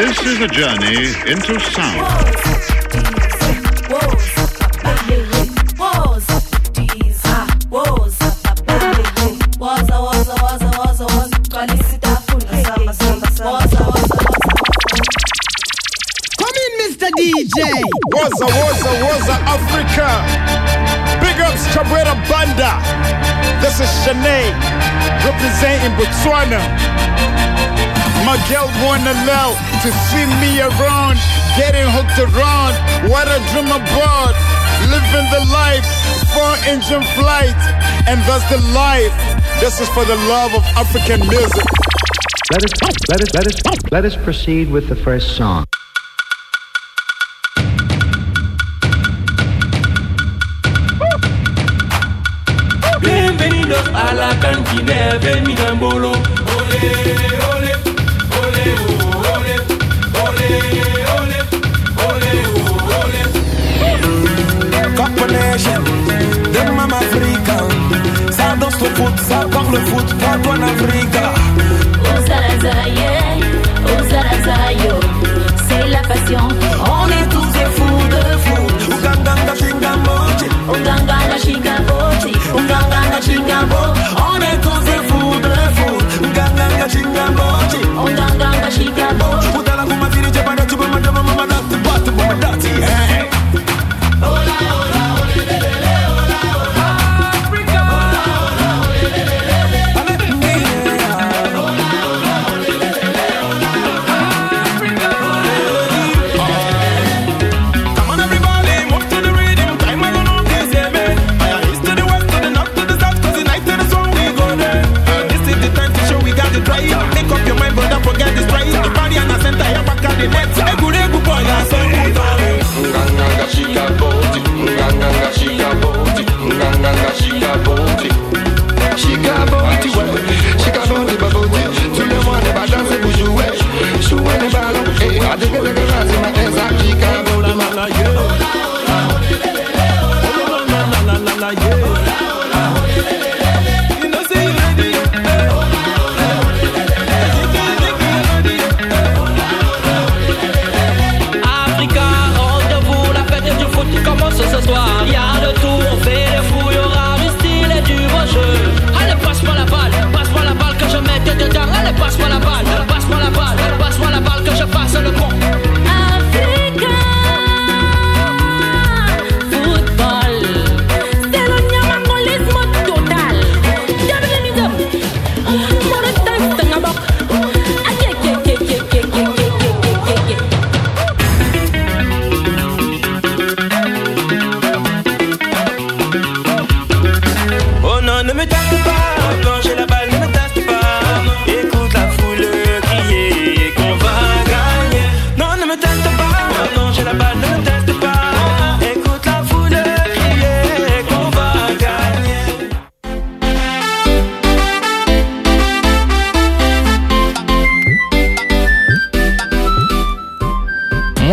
This is a journey into sound. Come in, Mr. DJ. Woza, Woza, Woza, Africa. Big ups, Chabwera Banda. This is Shanae, representing Botswana. My girl wanna love to see me around, getting hooked around. What a dream about, living the life, four engine flight, and that's the life. This is for the love of African music. Let us, let us, let us, let us proceed with the first song. Bienvenidos a la cantina de Minambolo. Ole, foot tap on Africa. Ozarazaye, Ozarazayo, c'est la passion. On est tous des fous de fous. Uganga na chingamochi, Uganga na chingamochi, Uganga na chingamochi.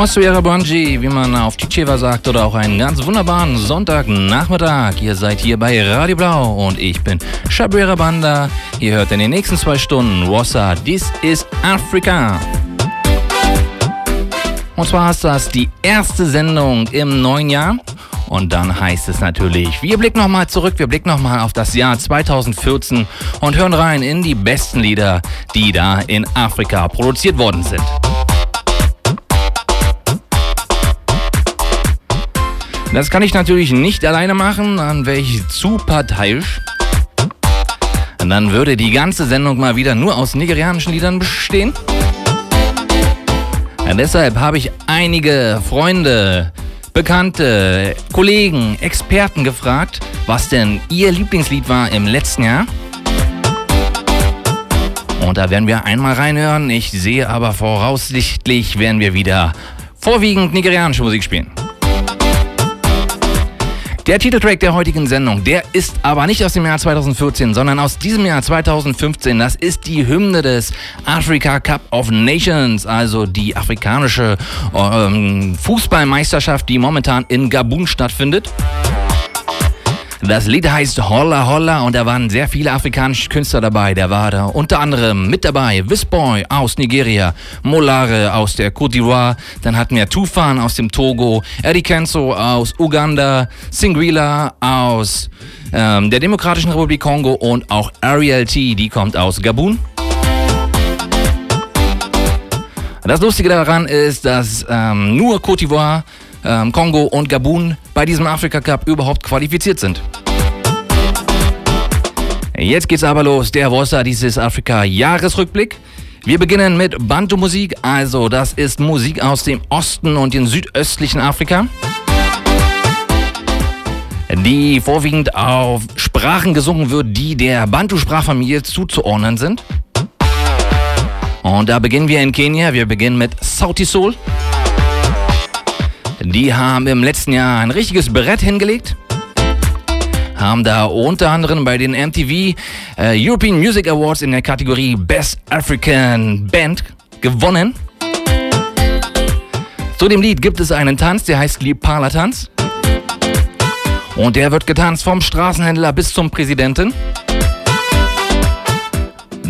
Mosuera Bonji, wie man auf Tscheva sagt, oder auch einen ganz wunderbaren Sonntagnachmittag. Ihr seid hier bei Radio Blau und ich bin Shabrera Banda. Ihr hört in den nächsten zwei Stunden Wassa, This is Africa. Und zwar ist das die erste Sendung im neuen Jahr. Und dann heißt es natürlich, wir blicken nochmal zurück, wir blicken nochmal auf das Jahr 2014 und hören rein in die besten Lieder, die da in Afrika produziert worden sind. Das kann ich natürlich nicht alleine machen, dann wäre ich zu parteiisch. Und dann würde die ganze Sendung mal wieder nur aus nigerianischen Liedern bestehen. Ja, deshalb habe ich einige Freunde, Bekannte, Kollegen, Experten gefragt, was denn ihr Lieblingslied war im letzten Jahr. Und da werden wir einmal reinhören. Ich sehe aber voraussichtlich werden wir wieder vorwiegend nigerianische Musik spielen. Der Titeltrack der heutigen Sendung, der ist aber nicht aus dem Jahr 2014, sondern aus diesem Jahr 2015. Das ist die Hymne des Africa Cup of Nations, also die afrikanische ähm, Fußballmeisterschaft, die momentan in Gabun stattfindet. Das Lied heißt Holla Holla und da waren sehr viele afrikanische Künstler dabei. Da war da unter anderem mit dabei Wisboy aus Nigeria, Molare aus der Côte d'Ivoire, dann hatten wir Tufan aus dem Togo, Eddie Kenzo aus Uganda, Singrila aus ähm, der Demokratischen Republik Kongo und auch Ariel T, die kommt aus Gabun. Das Lustige daran ist, dass ähm, nur Côte d'Ivoire, ähm, Kongo und Gabun bei diesem Afrika Cup überhaupt qualifiziert sind. Jetzt geht's aber los, der Vossa dieses Afrika-Jahresrückblick. Wir beginnen mit Bantu-Musik, also das ist Musik aus dem Osten und dem südöstlichen Afrika, die vorwiegend auf Sprachen gesungen wird, die der Bantu-Sprachfamilie zuzuordnen sind. Und da beginnen wir in Kenia. Wir beginnen mit Sauti Soul. Die haben im letzten Jahr ein richtiges Brett hingelegt. Haben da unter anderem bei den MTV äh, European Music Awards in der Kategorie Best African Band gewonnen. Zu dem Lied gibt es einen Tanz, der heißt Lipala Tanz. Und der wird getanzt vom Straßenhändler bis zum Präsidenten.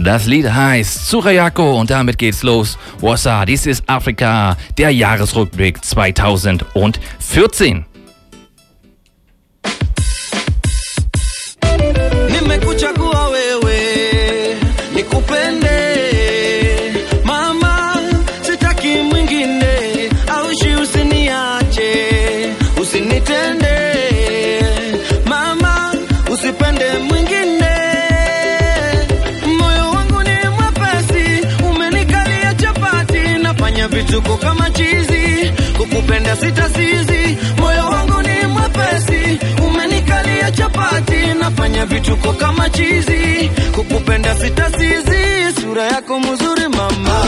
Das Lied heißt Surayako und damit geht's los. Wassa, dies ist Afrika, der Jahresrückblick 2014. Nimekuchagua wewe nikupende vituko kama chizi, kukupenda sitasizi. Moyo wangu ni mwepesi, umenikalia chapati, nafanya vituko kama chizi, kukupenda sitasizi. Sura yako mzuri mama,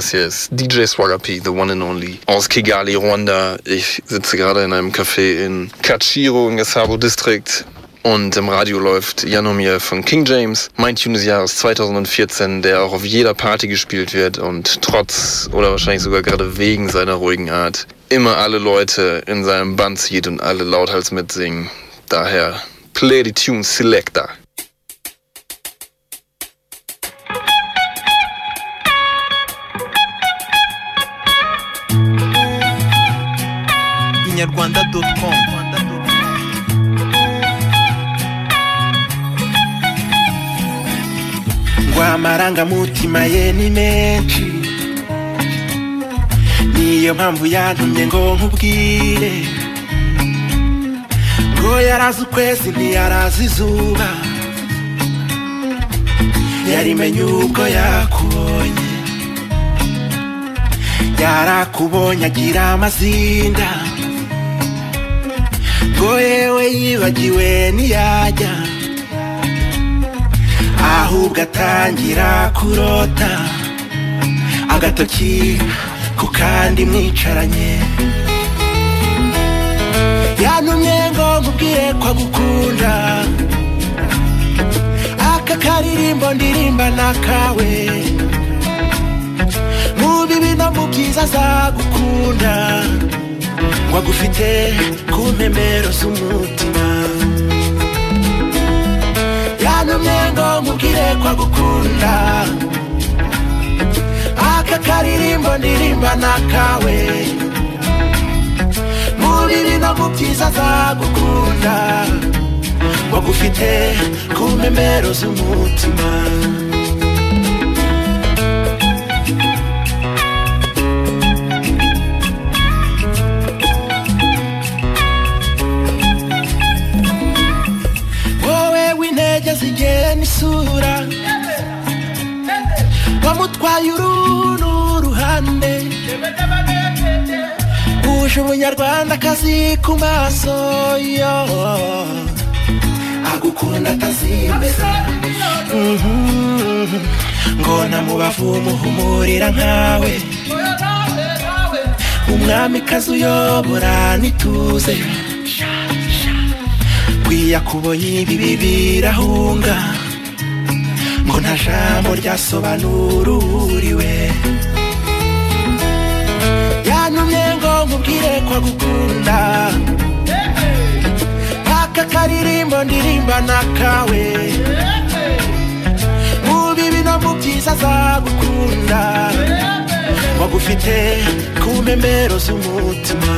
das hier ist DJ Swagger P, the one and only, aus Kigali, Rwanda. Ich sitze gerade in einem Café in Kachiro im Gasabo District und im Radio läuft Janomir von King James, mein Tune des Jahres 2014, der auch auf jeder Party gespielt wird und trotz oder wahrscheinlich sogar gerade wegen seiner ruhigen Art immer alle Leute in seinem Band zieht und alle lauthals mitsingen. Daher play the tune selector. inyarwanda.com ngo amarangamutima ye ni menshi. Niyo mpamvu yantumye ngo nkubwire. Ngo yarazi ukwezi ntiyarazi izuba. Yarimenye ubwo yakubonye. Yarakubonye agira amazinda. ngo yewe yibagiwe ntiyajya ahubwo atangira kurota. Agatoki ku kandi mwicaranye. Yantumye ngo nkubwire ko agukunda. Aka karirimbo ndirimba n'akawe mu bibi no mu byiza azagukunda ngo agufite ku mpemero z'umutima. Yantumye ngo nkubwire ko agukunda aka karirimbo ndirimba n'akawe muri bino mu byiza azagukunda ngo agufite ku mpemero z'umutima. ni isura wamutwaye uruhu n'uruhande. Uje umunyarwandakazi ku maso yo. Agukunda atazimeza mhm. ngo namubavu umuhumurira nkawe. Umwamikazi uyobora n'ituze. Kuya kuboye ibi birahunga ngo nta jambo ryasobanururiwe yantumye ngo nkubwire ko agukunda aka karirimbo ndirimba n'akawe. Mu bibi no mu byiza azagukunda wagufite ku mpembero z'umutima.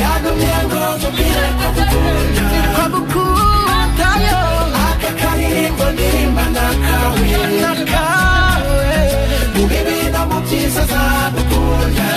Yantumye ngo nkubwire ko agukunda Mubibida mu byiza azadukunda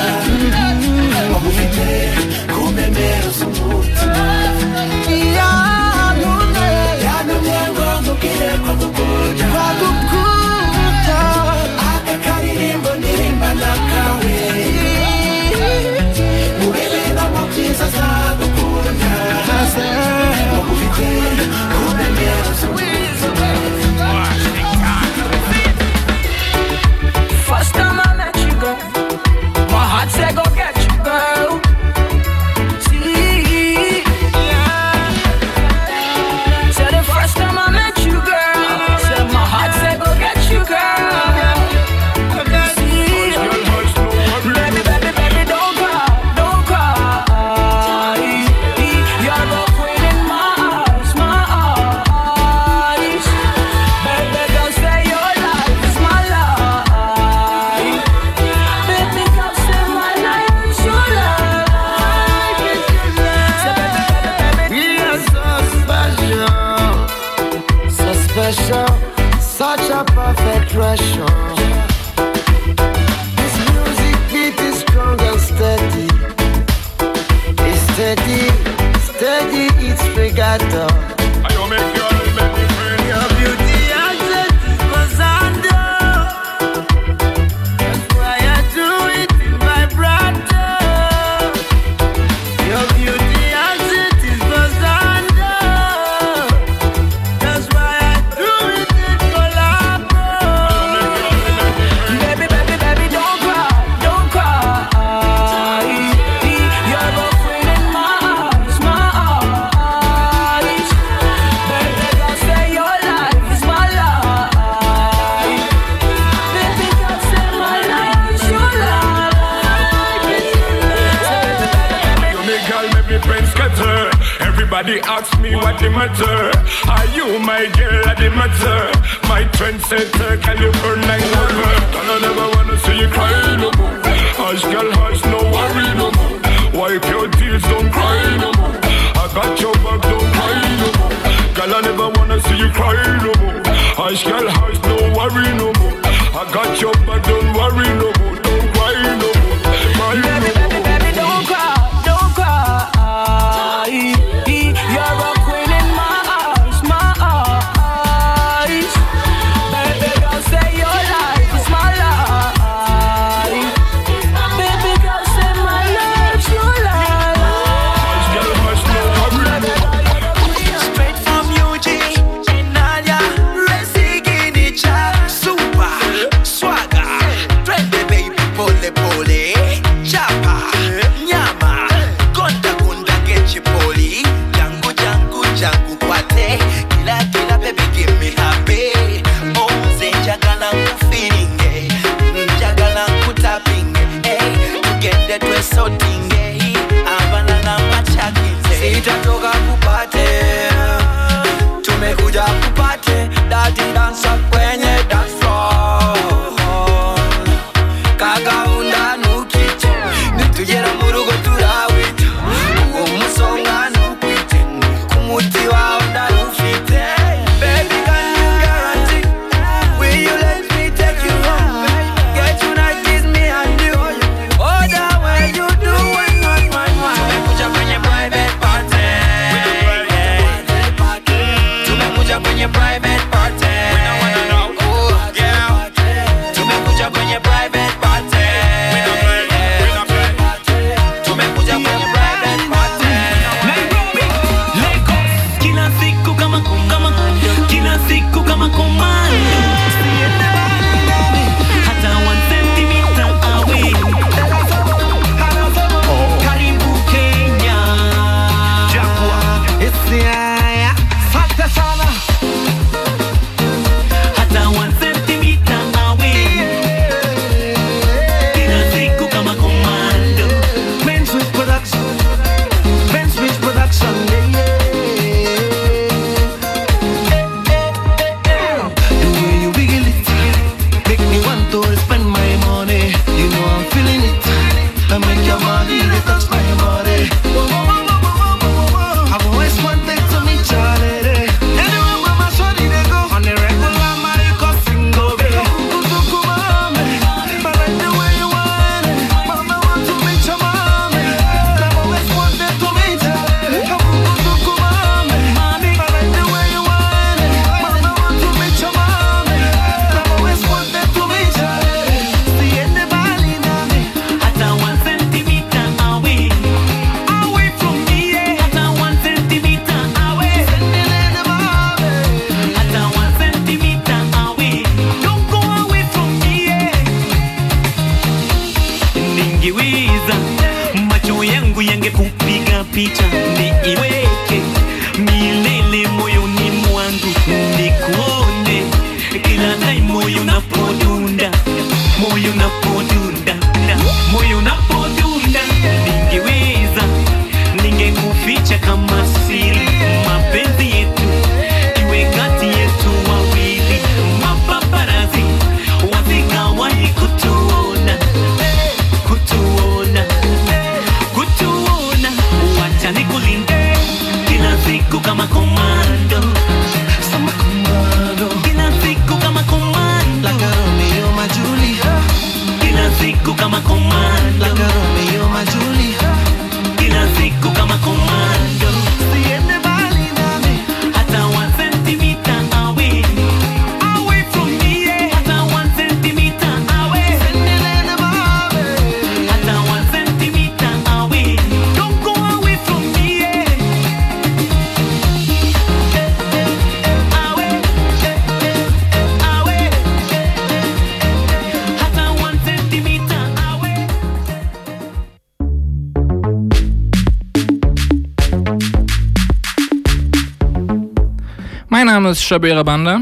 Banda.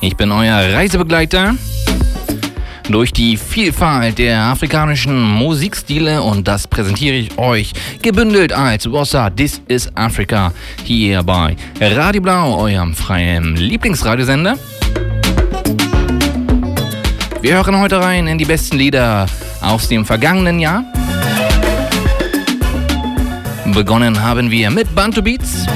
Ich bin euer Reisebegleiter durch die Vielfalt der afrikanischen Musikstile und das präsentiere ich euch gebündelt als Bossa This is Africa hier bei Radio Blau, eurem freien Lieblingsradiosender. Wir hören heute rein in die besten Lieder aus dem vergangenen Jahr. Begonnen haben wir mit Bantu Beats.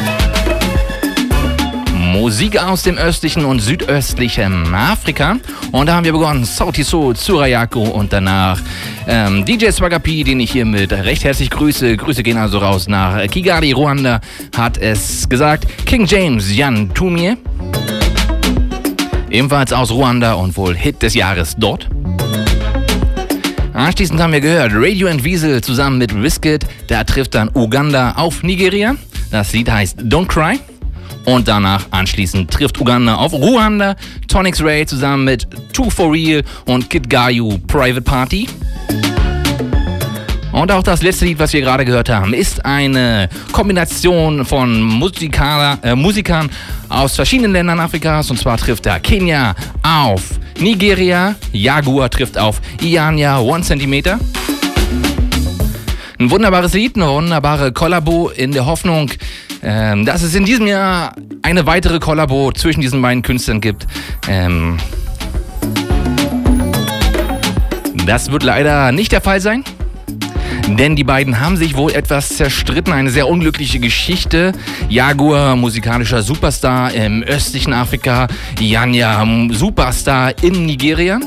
Musik aus dem östlichen und südöstlichen Afrika. Und da haben wir begonnen Sauti Soul, Surayako und danach ähm, DJ Swagger P, den ich hiermit recht herzlich grüße. Grüße gehen also raus nach Kigali, Ruanda, hat es gesagt. King James, Jan Tumie. Ebenfalls aus Ruanda und wohl Hit des Jahres dort. Anschließend haben wir gehört Radio and Wiesel zusammen mit Wizkid. Da trifft dann Uganda auf Nigeria. Das Lied heißt Don't Cry. Und danach anschließend trifft Uganda auf Ruanda. Tonix Ray zusammen mit Two for Real und Kid Gayu Private Party. Und auch das letzte Lied, was wir gerade gehört haben, ist eine Kombination von Musikaler, äh, Musikern aus verschiedenen Ländern Afrikas. Und zwar trifft da Kenia auf Nigeria, Jaguar trifft auf Iania One Centimeter. Ein wunderbares Lied, eine wunderbare Kollabo in der Hoffnung, ähm, dass es in diesem Jahr eine weitere Kollabo zwischen diesen beiden Künstlern gibt. Ähm, das wird leider nicht der Fall sein. Denn die beiden haben sich wohl etwas zerstritten. Eine sehr unglückliche Geschichte. Jaguar, musikalischer Superstar im östlichen Afrika. Janja, Superstar in Nigeria.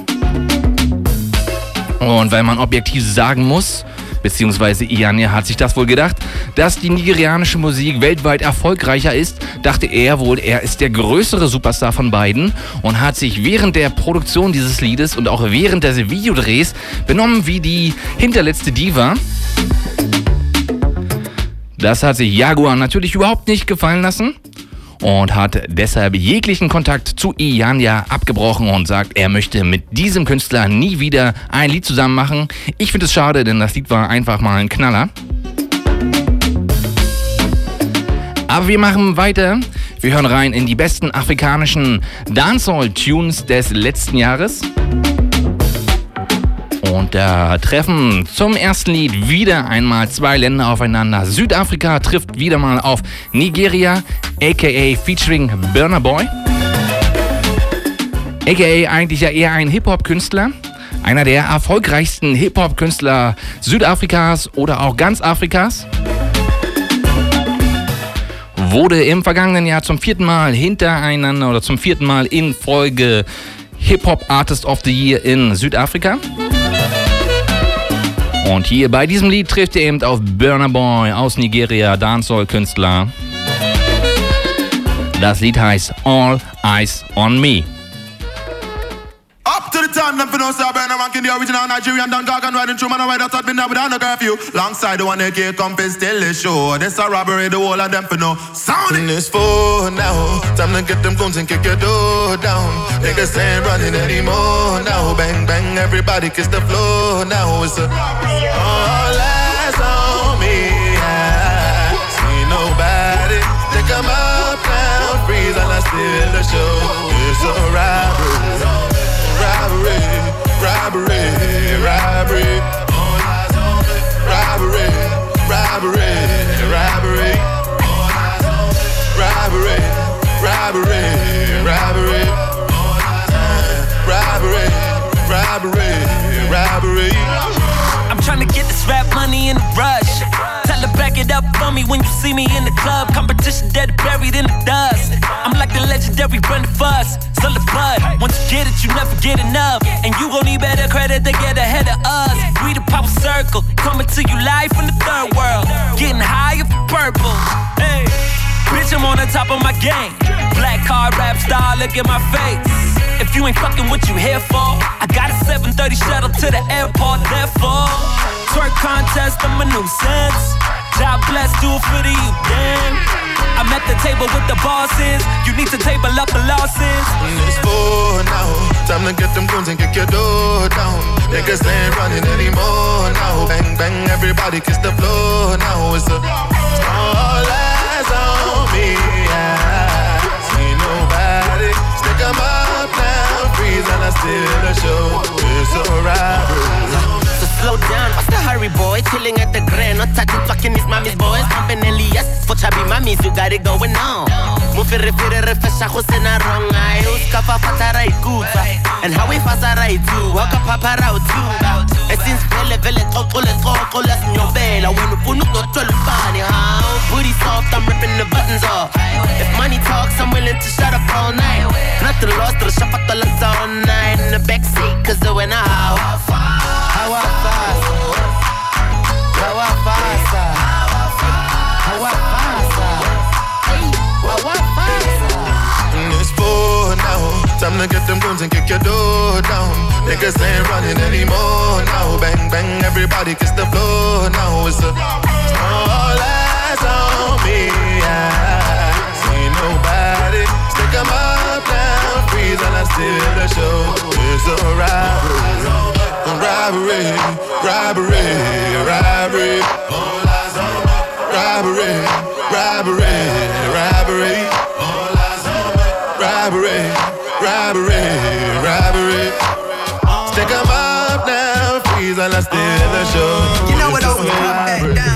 Und weil man objektiv sagen muss, beziehungsweise Iania hat sich das wohl gedacht, dass die nigerianische Musik weltweit erfolgreicher ist, dachte er wohl, er ist der größere Superstar von beiden und hat sich während der Produktion dieses Liedes und auch während des Videodrehs benommen wie die hinterletzte Diva. Das hat sich Jaguar natürlich überhaupt nicht gefallen lassen und hat deshalb jeglichen Kontakt zu Ianya abgebrochen und sagt, er möchte mit diesem Künstler nie wieder ein Lied zusammen machen. Ich finde es schade, denn das Lied war einfach mal ein Knaller. Aber wir machen weiter. Wir hören rein in die besten afrikanischen Dancehall-Tunes des letzten Jahres. Und da treffen zum ersten Lied wieder einmal zwei Länder aufeinander. Südafrika trifft wieder mal auf Nigeria, aka featuring Burner Boy. AKA eigentlich ja eher ein Hip-Hop-Künstler. Einer der erfolgreichsten Hip-Hop-Künstler Südafrikas oder auch ganz Afrikas. Wurde im vergangenen Jahr zum vierten Mal hintereinander oder zum vierten Mal in Folge Hip-Hop Artist of the Year in Südafrika. Und hier bei diesem Lied trifft ihr eben auf Burner Boy aus Nigeria, Dancehall-Künstler. Das Lied heißt All Eyes on Me. Time, them for no star burner ranking the original Nigerian Don Gargan riding through man, I ride out been there without no curfew. Alongside the one that can't come and still the show. This a robbery, the whole of them no sound. In this four now, time to get them guns and kick your door down. Niggas ain't running anymore now. Bang bang, everybody kiss the floor now. It's a all eyes on me. I see nobody. Think I'm up now, freeze and I steal the show. It's a robbery. robbery, robbery, robbery, robbery, robbery, robbery, robbery, robbery. I'm trying to get this rap money in the rush. It up for me when you see me in the club. Competition dead buried in the dust. I'm like the legendary Brenda Fuss. Still the bud. Once you get it, you never get enough. And you gon' need better credit to get ahead of us. We the pop circle. Coming to you live from the third world. Getting higher for purple. Hey. Bitch, I'm on the top of my game. Black card rap star, look at my face. If you ain't fucking what you here for, I got a 730 shuttle to the airport, therefore. Twerk contest, I'm a nuisance. God bless, do it for the youth, damn. I'm at the table with the bosses. You need to table up the losses. Mm, it's four now. Time to get them guns and kick your door down. Niggas ain't running anymore now. Bang, bang, everybody kiss the floor now. It's a all eyes on me. I see nobody. Stick up now. Freeze and I steal the show. It's alright. Slow down, what's the hurry, boy? Chilling at the grand, not touching fucking his mommy's boys. Pumping Elias for chubby mummies, you got it going on. Mufere fere re fesha go sena wrong eye. Uska fa fatara ikuta. And how we fasa too. Waka papa. And since vele vele toko le toko le sinyobela. When ufunu twelve funny, huh? Booty soft, I'm ripping the buttons off. If money talks, I'm willing to shut up all night. Nothing lost, to the shop at the all night. In the backseat, cause it went out. To get them guns and kick your door down. Niggas ain't running anymore now. Bang, bang, everybody kiss the floor now. It's a all eyes on me. I see nobody. Stick 'em up now. Freeze and I steal the show. It's a robbery. Robbery, robbery, robbery. Robbery, robbery, robbery. Robbery, robbery, robbery. Stick 'em up now, freeze and I steal the show. You know what It's I was a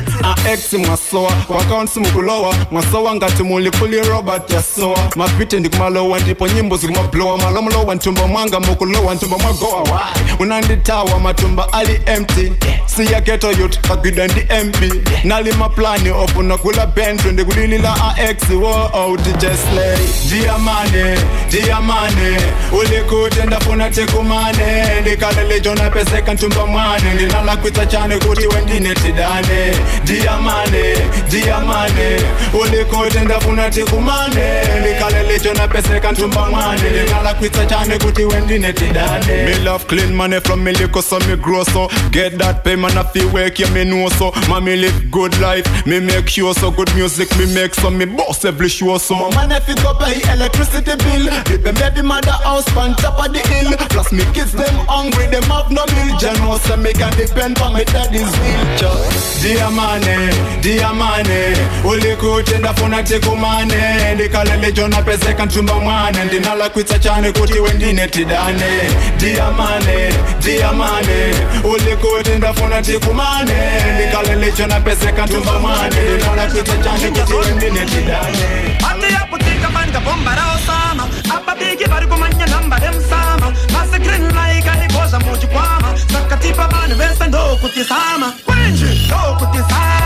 ex mwasowa wakaunsi mukulowa mwasowa ngati muli kuli robert yasowa mapiti ndikumalowa ndipo nyimbo zilimwablowa mwalomulowa ntumba mwanga mukulowa ntumba mwagowa. Wai unanditawa matumba ali empty. Siyaketo yut kagwidwa ndi mb nalima plani ofuna kula bento ndikulilila aex woutjesley ndiyamane diamane ulikuti ndafuna tikumane. Ndikalele jonapeseka ntumba mwane. Ndinalakwisa chane kuti wendine tidane. Dia diamane diamane ulikute ndafuna tikumane ndikalelejo napeseka ntumba mwane ndinalakwitsa chane kuti wendinetidane me love clean money from me liquor so me grow so. Get that pay man I feel work yeah me know so. Mommy live good life me make sure so. Good music me make so me boss every show so. My man if you go pay electricity bill them baby mother house on top of the hill. Plus me kids them hungry them have no meal. General so me can depend on my daddy's wheelchair diamane eh? mane diamane ulikutenda funa tikumane. Ndikalelejona peseka ntumba mwane ndinalakwitsa chane kuti wendine tidane. Diamane diamane ulikutenda funa tikumane. Ndikalelejona peseka nchumba mwane ndinalakwitsa chane kuti wendine tidane. Atiyakutika manika bombara osama. Ababigi bari kumanya namba emsama masekrini laika ikoza muchikwama. Sakatipa vanhu vese ndokutisama. Kwinji ndokutisama?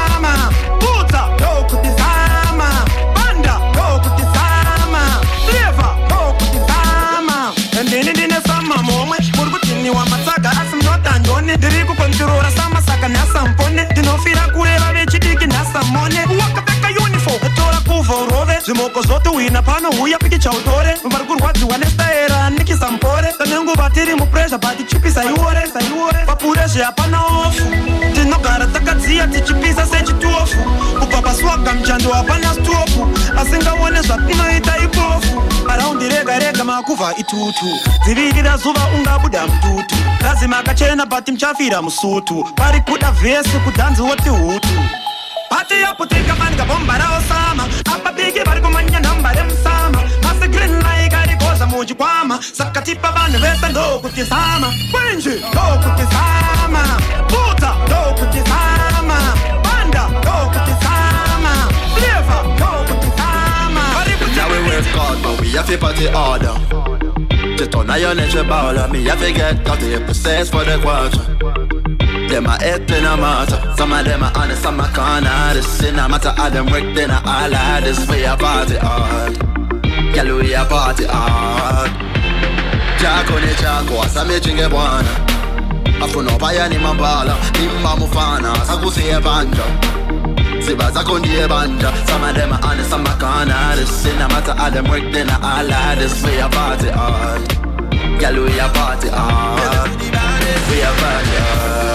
Zvimoko zote wina pano uya piki chautore. Vari kurwadziwa nestaera nikisa mpore tanenguva tiri mupressure but chipisa iore papurezve hapana ofu tinogara takadziya tichipisa sechitofu. Kubva paswaga muchando hapana stopu asingaone zvatinoita ipofu. Maraundi rega rega makuvha itutu. Dzivirira zuva ungabuda mututu. Lazima akachena but muchafira musutu. Pari kuda vhesi kudhanziwo tihutu Pati ya putika manga bomba ra osama. Apa bigi bari kumanya namba dem sama Masa green like ari goza moji kwama. Sakatipa vanu vesa ndo kutisama Kwenji ndo kutisama Puta ndo kutisama Banda ndo kutisama Flavor ndo kutisama Now we work hard, but we have to party harder. Just turn on your nature ball on me, I forget got the process for the quarter. Them a in a matter. Some of them are honest, some are con artists. In a matter of them work, then I all of this way a party hard. Girl, we a party hard. Jako ni chako, asa me chinge bwana. Afuno paya ni mambala, nimba mufana, sakusiye banja. Siba zako ndiye banja. Some of them are honest, some are con artists. In a matter of them work, then I all of this way a party hard. Girl, we a party hard. We a party hard.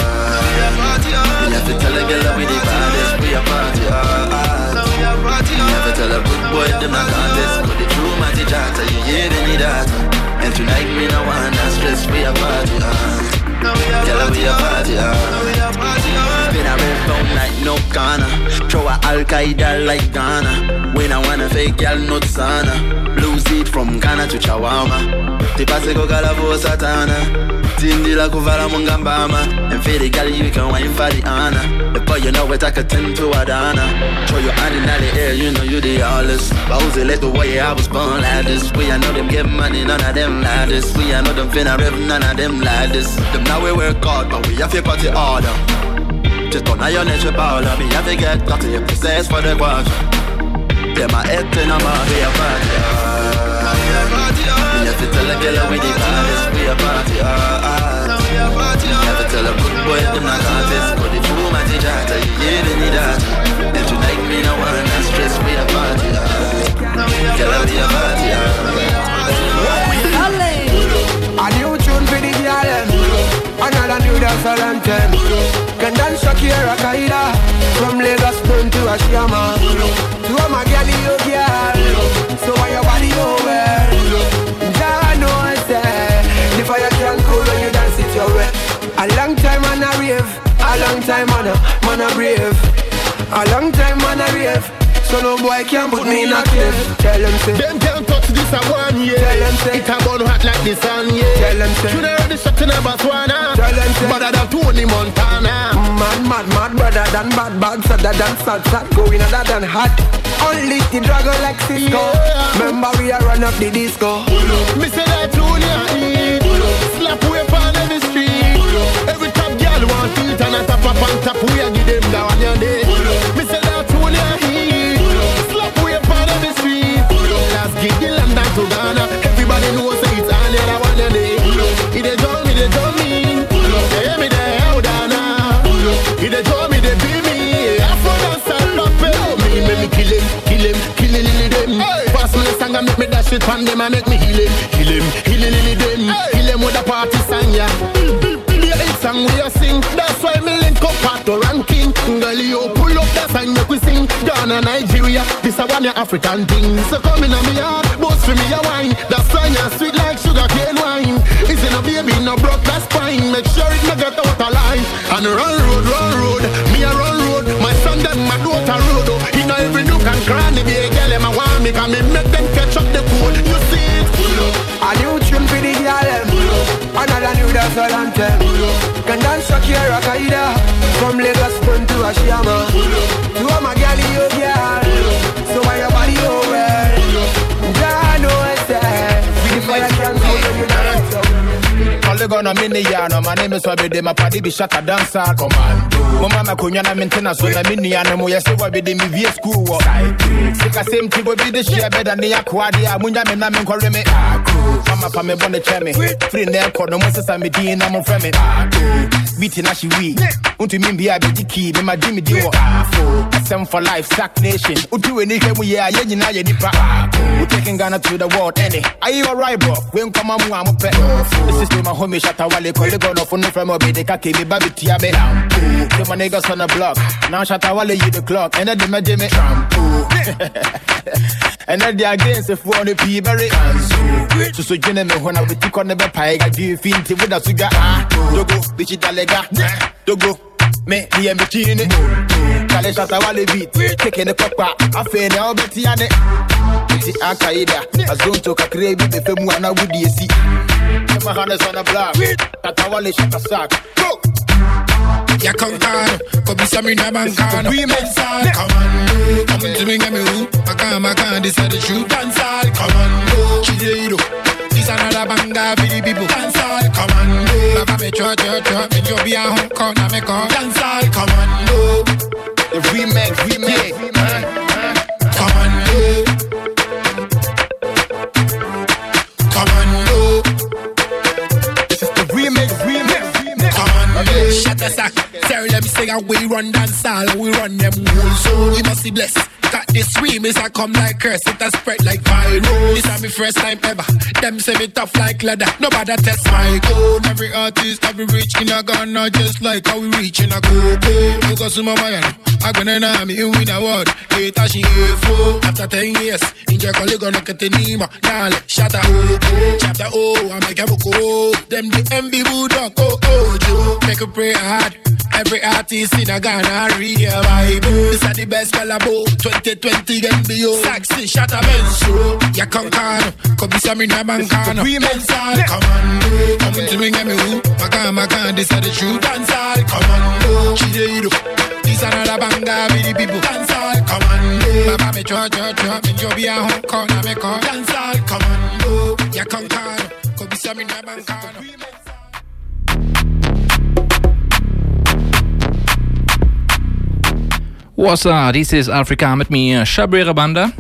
We a party hard. Been a red phone like no Ghana. A Al Qaeda like Ghana. When I wanna fake girl not sana. Blue seed from Ghana to Chawama. Tipase ko kalavo satana. Tindila kuvala mungambama. And for the girl you can wine for the honor. The boy you know it I could tend to Adana. Throw your hand in the air, you know you the allest. But who's the little way I was born like this? We I know them get money, none of them like this. We I know them finna rev, none of them like this. Them now we work hard, but we have to party harder. Just turn on your nature ball, me have to get got to your process for the watch. Them a head in a mouth, we a party hard. Me have to tell a girl we the baddest, we a party hard. To tell a good boy them not contest, but the true magic data, you hear they that. And tonight me no want that stress, we a party hard. Girl we a party hard. Another new dance anthem Can dance Shakira Kaida. From Lagos down to Ashiyama. To all my girl you girl. So why your body over Jah know I say The fire can cool when you dance it your way A long time on a rave. A long time on a, man a brave. A long time on a rave so no boy can put me in a cave Tell them say. Them can't touch this a one, yeah Tell them say. It a burn hot like the sun, yeah. Tell them say. You know the shot in a Botswana. Tell them say. Better than Tony Montana. Mad, mad, mad, brother than bad, bad Sadder than sad, sad, going other than hot. Only the dragon like Cisco. Remember we a run up the disco. Me say that Tony a eat Slap way on every street. Every top girl want eat And a top up on top. We a give them that one your day me dash them And make me heal him, heal him, heal him, them Kill him with a party song, yeah. The hit song we a sing. That's why me link up at the ranking Girl, you pull up that song make we sing. Ghana, Nigeria This a one your African thing So come in on me heart Boast for me a wine. That song ya sweet like sugar cane wine. Is it no baby, no broke, that's fine. Make sure it no get out of line. And run road, run road Me a run road. My son them my daughter road. Oh. In every nook and cranny Be a girl them a want me. Can me make them catch up code You see it. A new tune for the girl them Another new dance anthem Can dance Shakira Kaida? From Lagos to Ashiyama To all my girl you dance Polygon a mini yano, my name is Wabidi, my party be shut a dancer commando. Mama kunyana maintenance when I'm in the animal, yes, Wabidi me via school. Sika same people be the share better than the aquadi, Munya me namin call me ah, Mama pa me bonne chemi, free nail cord, no monsters I'm medin, I'm on frame. Aku. Ah, Beating as she weak. Unto me be ah, a big key, me my Jimmy Dio. SM for life, sack nation. Utu any here we are, yen na yen nipa. We taking Ghana to the world, any. Are you alright, bro? When come on, I'm a. This is my homie, shut a wale, call it gone off on the frame of it, they can't keep me baby. To my niggas on the block. Now shut a wale, you the clock, and then the Jimmy shampoo. And then the against if one the pea berry. So so jene me when I with you on the pie, I do finti with a sugar. Ah, Dogo, bitch dalega. Dogo. Me, the M between it. Kale shata wale beat. Taking the papa. I feel now betty on it. Iti akaida. Azonto kakre bi be femu ana wudi esi. Is on the block. Tata wale shata sack. Go. Ya konkano, kobisa mi na bankano Dancehall, commando Come to me, get me who I can't, I can't, this is the truth Dancehall, commando Chideiro This another banger for the people. Dance all commando. Baba me chua chua chua. Me jo be a home corner me call. Dance all commando. The remix, remix. Commando. The sack. Let me say how we run dance all. We run them whole. We must be blessed. Got this remix, I come like curse. It a spread like viral. This is my first time ever. Them say me tough like leather. Nobody test my code. Every artist, every reach in a Ghana, just like how we reach in a coco. You go to my mind. I gonna know me win a word. Eight a she four. After ten years, in your colleague gonna get the Nima. Nale, shut up. Chapter O, I make a book. Oh, them the MB Bulldog. Oh, Joe. Make a pray hard. Every artist in a Ghana real vibe. This are the best collabo. 2020 MBO. Saxy, shut up, Benzo. Ya concano. Come see me na bancano. We men all commando. Come to me, get me who. Macan, macan, this are the truth. Dance all commando. Chideiro. This another banger with the people. Dance all commando. Baba me chua chua chua. Me jo be a home corner me call. Dance all commando. Ya concano. Come see me na bancano. What's up? Dies ist Afrika mit mir, Shabira Banda.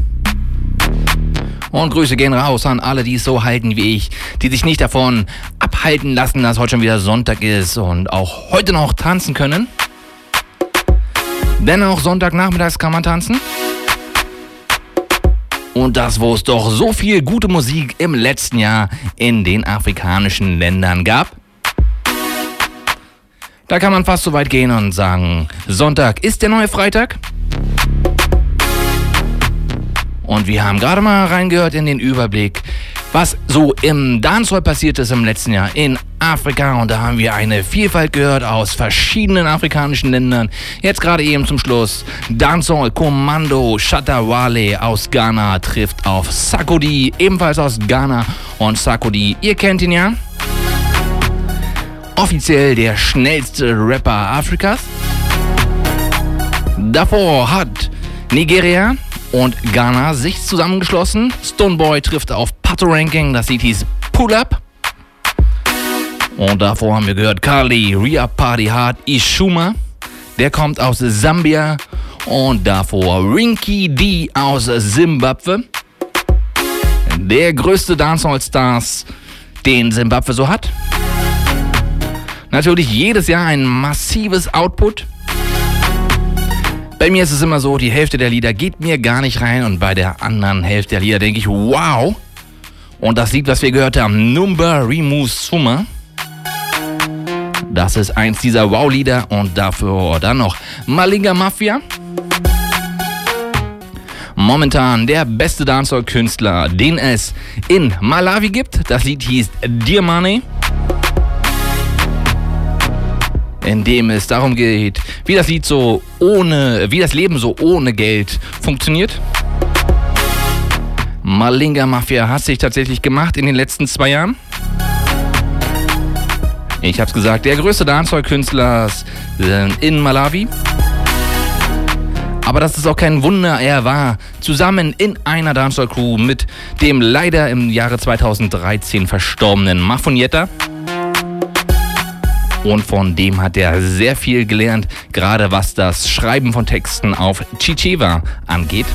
Und Grüße gehen raus an alle, die es so halten wie ich, die sich nicht davon abhalten lassen, dass heute schon wieder Sonntag ist und auch heute noch tanzen können. Denn auch Sonntagnachmittags kann man tanzen. Und das, wo es doch so viel gute Musik im letzten Jahr in den afrikanischen Ländern gab. Da kann man fast so weit gehen und sagen, Sonntag ist der neue Freitag. Und wir haben gerade mal reingehört in den Überblick, was so im Dancehall passiert ist im letzten Jahr in Afrika. Und da haben wir eine Vielfalt gehört aus verschiedenen afrikanischen Ländern. Jetzt gerade eben zum Schluss Dancehall Kommando Shatawale aus Ghana trifft auf Sakodi, ebenfalls aus Ghana. Und Sakodi, ihr kennt ihn ja. Offiziell der schnellste Rapper Afrikas. Davor hat Nigeria und Ghana sich zusammengeschlossen. Stoneboy trifft auf Pato Ranking, das Lied hieß Pull Up. Und davor haben wir gehört Carly, Ria Party Hard, Ishuma. Der kommt aus Sambia. Und davor Rinky D aus Zimbabwe. Der größte Dancehall-Stars, den Zimbabwe so hat. Natürlich jedes Jahr ein massives Output. Bei mir ist es immer so, die Hälfte der Lieder geht mir gar nicht rein und bei der anderen Hälfte der Lieder denke ich, wow. Und das Lied, was wir gehört haben, Number Remove Summer, das ist eins dieser Wow-Lieder und dafür dann noch Malinga Mafia. Momentan der beste Dancehall-Künstler, den es in Malawi gibt. Das Lied hieß Dear Money in dem es darum geht, wie das Lied so ohne, wie das Leben so ohne Geld funktioniert. Malinga Mafia hat sich tatsächlich gemacht in den letzten zwei Jahren. Ich hab's gesagt, der größte Dancehall-Künstler in Malawi. Aber das ist auch kein Wunder, er war zusammen in einer Dancehall-Crew mit dem leider im Jahre 2013 verstorbenen Mafunietta. Und von dem hat er sehr viel gelernt, gerade was das Schreiben von Texten auf Chichewa angeht.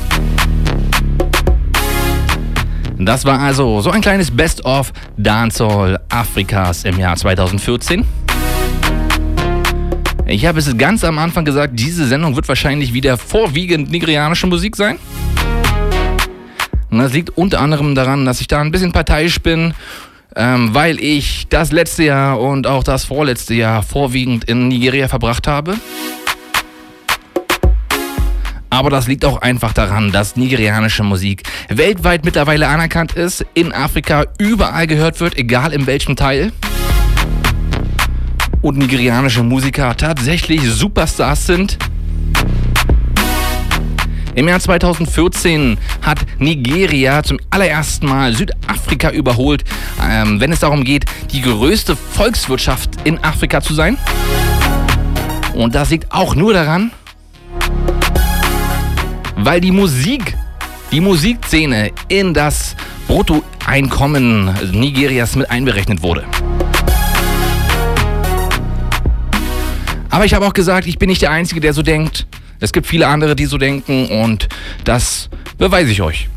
Das war also so ein kleines Best-of Dancehall Afrikas im Jahr 2014. Ich habe es ganz am Anfang gesagt, diese Sendung wird wahrscheinlich wieder vorwiegend nigerianische Musik sein. Und das liegt unter anderem daran, dass ich da ein bisschen parteiisch bin ähm, weil ich das letzte Jahr und auch das vorletzte Jahr vorwiegend in Nigeria verbracht habe. Aber das liegt auch einfach daran, dass nigerianische Musik weltweit mittlerweile anerkannt ist, in Afrika überall gehört wird, egal in welchem Teil. Und nigerianische Musiker tatsächlich Superstars sind. Im Jahr 2014 hat Nigeria zum allerersten Mal Südafrika überholt, ähm, wenn es darum geht, die größte Volkswirtschaft in Afrika zu sein. Und das liegt auch nur daran, weil die Musik, die Musikszene in das Brutto Einkommen Nigerias mit einberechnet wurde. Aber ich habe auch gesagt, ich bin nicht der Einzige, der so denkt. Es gibt viele andere, die so denken und das beweise ich euch.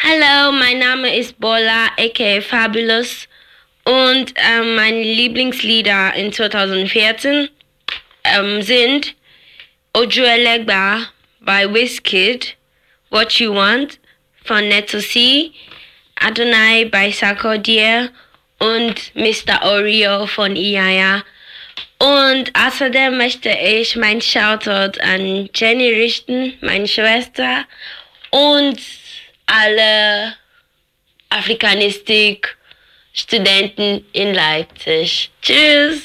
Hallo, mein Name ist Bola, aka Fabulous. Und ähm, meine Lieblingslieder in 2014 ähm, sind Ojuelegba by Wizkid, What You Want von Neto C, Adonai by Sarkodie und Mr. Oreo von Iaya. Und außerdem möchte ich mein Shoutout an Jenny richten, meine Schwester, und alle Afrikanistik-Studenten in Leipzig. Tschüss!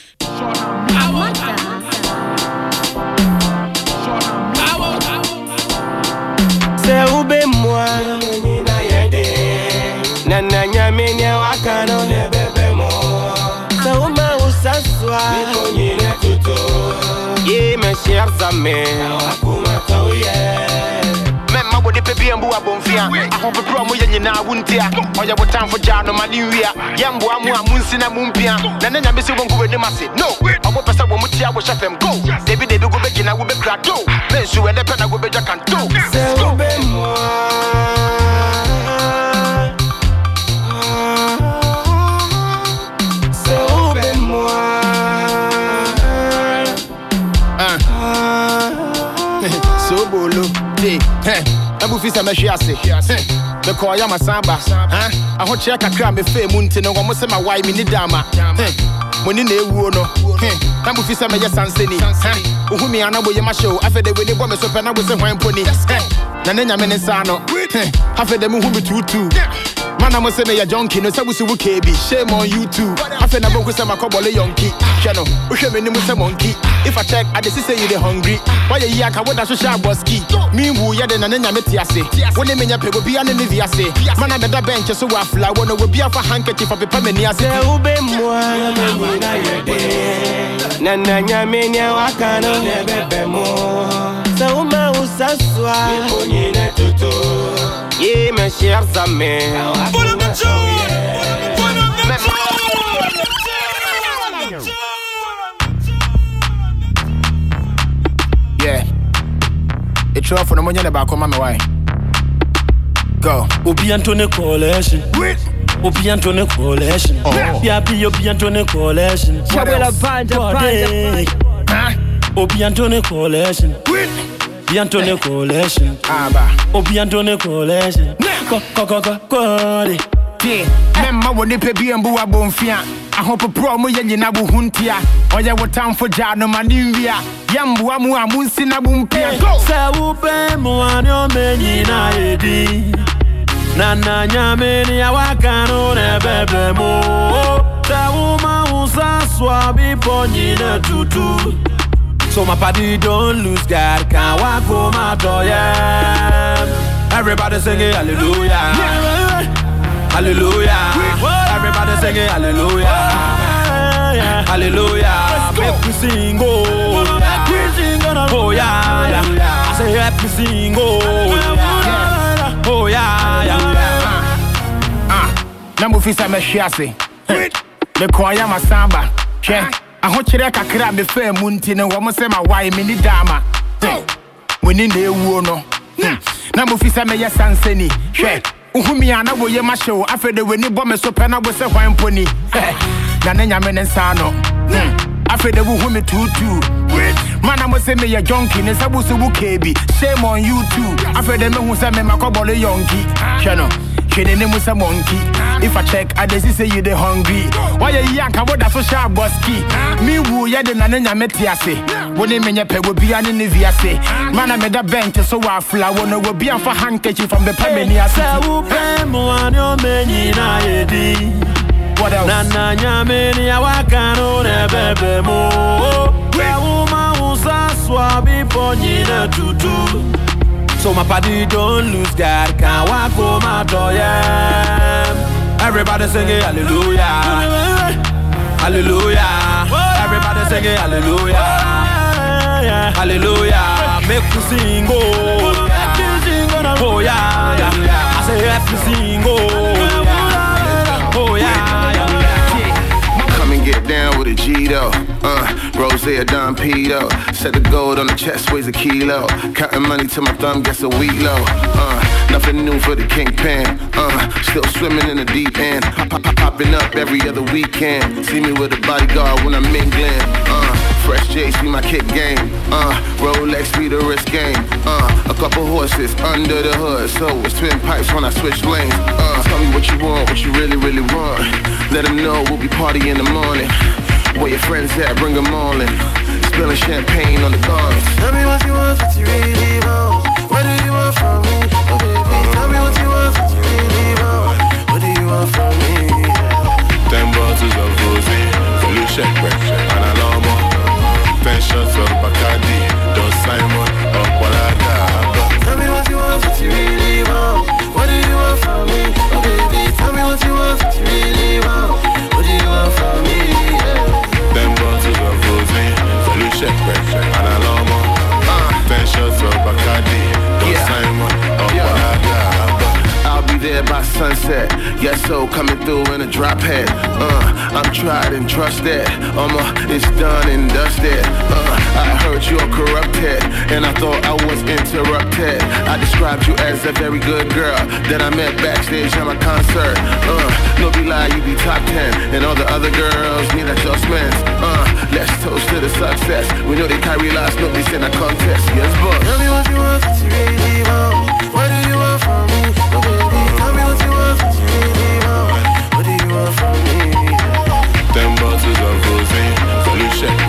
sɛ wobɛmmua na ye mes chers amis mɛmma wo nipa bi ambu abɔmfia ahopoprɔ mo yɛ nyinaa wo ɔyɛ wo gyaa no nwia yɛmboa mo a monsi na mompia na ne nyame sɛ wɔngu w'anim ase no. Ɔmo pɛ sɛ wɔ mo tia wo hyɛ fam go debi debi wobɛgyina wobɛkura do mensu ɛnɛ pɛ na wobɛgya kanto sɛ wobɛmmua sobolo de abufi sɛ mɛhwe ase. Mekɔɔyɛ masan ba ahokyerɛ kakra a mefee mu nti no wɔmo sɛ mawae menni dama. Moni na ɛwuo no. Na mofi sɛ mɛyɛ sansani wohu me ana woyɛ mahyɛ o afei de w'ani bɔ me so pɛ na wo sɛ hwan mponi na ne nyame ne nsa no. Afei de mohu me tuutuu mana mo sɛ meyɛ jonki no sɛ wosi wo kebi shame on you too. I feel I'm na bonku sɛ makɔbɔle yɔnki hwɛ no wohwɛ m'anim sɛ mɔnki if i check I si sɛ you dey hungry. Woayɛ yi aka woda so hyɛ abɔski menwu yɛde na ne nyame te ase wo ne menyɛ pɛ obia ne ne vi ase mana meda bɛnkyɛ so I wɔ afla wɔ no wɔbia fa handkerchief apepa m'ani ase sɛ wobɛmmua na na nyame nea waka no sɛ Taoma où s'asseoir Et mes chers amis. Yeah. It's no money back on my way. Go. Obi Antone Collection Obi Antone Collection oh. Yabi Obi Antone Collection Chabela Banda Banda Obi Antone Coalition. Obi collection. Coalition. Obi Antone Coalition. Ko ko ko ko ko. tie mɛmma wɔ nipa bi ambu abɔmfia ahopoporɔ mo yɛ nyina wo ho ntia ɔyɛ wo tamfo gyaa no ma ne nwia yɛmboa mu a monsi na mompia Sɛ wobɛmu ane ɔmɛ nyina edi Na na nyame nea waka no na ɛbɛbɛ mu. Sɛ woma wo sa soa bepɔ nyina tutu So my party don't lose God. Can't walk home out yeah. Everybody singing hallelujah. Hallelujah. Everybody singing hallelujah. Hallelujah. Make me sing oh Oh yeah, yeah. I say me sing oh yeah. Oh yeah, yeah. na mofi sɛ mɛhwe ase mekɔɔyɛ masan ba hwɛ ahokyerɛ kakra a mefaa mu nti no wɔ mo sɛ mawae menni daama w'ani na ɛwuo no. Na mofi sɛ mɛyɛ sansani hwɛ wohu me a na woyɛ mahyɛ o afei de w'ani bɔ me so pɛ na wo sɛ hwan mponi na ne nyame ne nsa no. Hmm. afei de wohu me tuutuu mana mo sɛ meyɛ jonki ne sɛ wo so wo kebi. Shame on you too. Afei de mehu sɛ memakɔbɔle yɔnki hwɛ no hwɛ n'anim sɛ mɔnki if i check adesi sɛ you dey hungry. Woayɛ yi anka woda so hyɛ abɔski mewu yɛde na ne nyame te ase wo ne menyɛ pɛ wɔbia ne ne vi ase mana meda bɛnte so wɔ afla wɔ no wɔbia mfa handkerchief from the pɛmani ase Sɛ wobɛmu ane ɔmɛ nyina edi Na na nyame ni awaka no na ɛbɛbɛ mu Sɛ woma So my party don't lose God. Can't walk home out yeah. Everybody singing hallelujah. Hallelujah. Everybody singing hallelujah. Hallelujah. Make you sing, oh. Oh yeah. I say F me down with a G though. Uh, Rose or Don Pito. Set the gold on the chest, weighs a kilo. Counting money till my thumb gets a week low. Uh, nothing new for the kingpin. Uh, still swimming in the deep end. Pop, pop, pop, popping up every other weekend. See me with a bodyguard when I'm mingling. Fresh J's be my kick game. Uh, Rolex be the wrist game. Uh, a couple horses under the hood. So it's twin pipes when I switch lanes. Uh, tell me what you want, what you really, really want. Let them know we'll be party in the morning. Where your friends at, bring them all in. Spilling champagne on the garments. Tell me what you want, what you really want. What do you want from me? Oh baby, tell me what you want, what you really want. What do you want from me? Ten bottles of rosé, Volushek, and a Ten of Bacardi, Don Simon, up what Tell me what you want, what you really want. What do you want from me? Oh baby, tell me what you want, what you really want. What do you want from me? Ten bottles of rosé, Volushek, and there by sunset. Yes, so coming through in a drop head. Uh, I'm tried and trusted. Um, uh, it's done and dusted. Uh, I heard you're corrupted, and I thought I was interrupted. I described you as a very good girl that I met backstage at my concert. Uh, no be lie, you be top ten, and all the other girls need adjustments. Uh, let's toast to the success. We know they carry lots, nobody's in a contest. Yes, but Tell me what you want, really want. What What do you want from me? Ten bottles of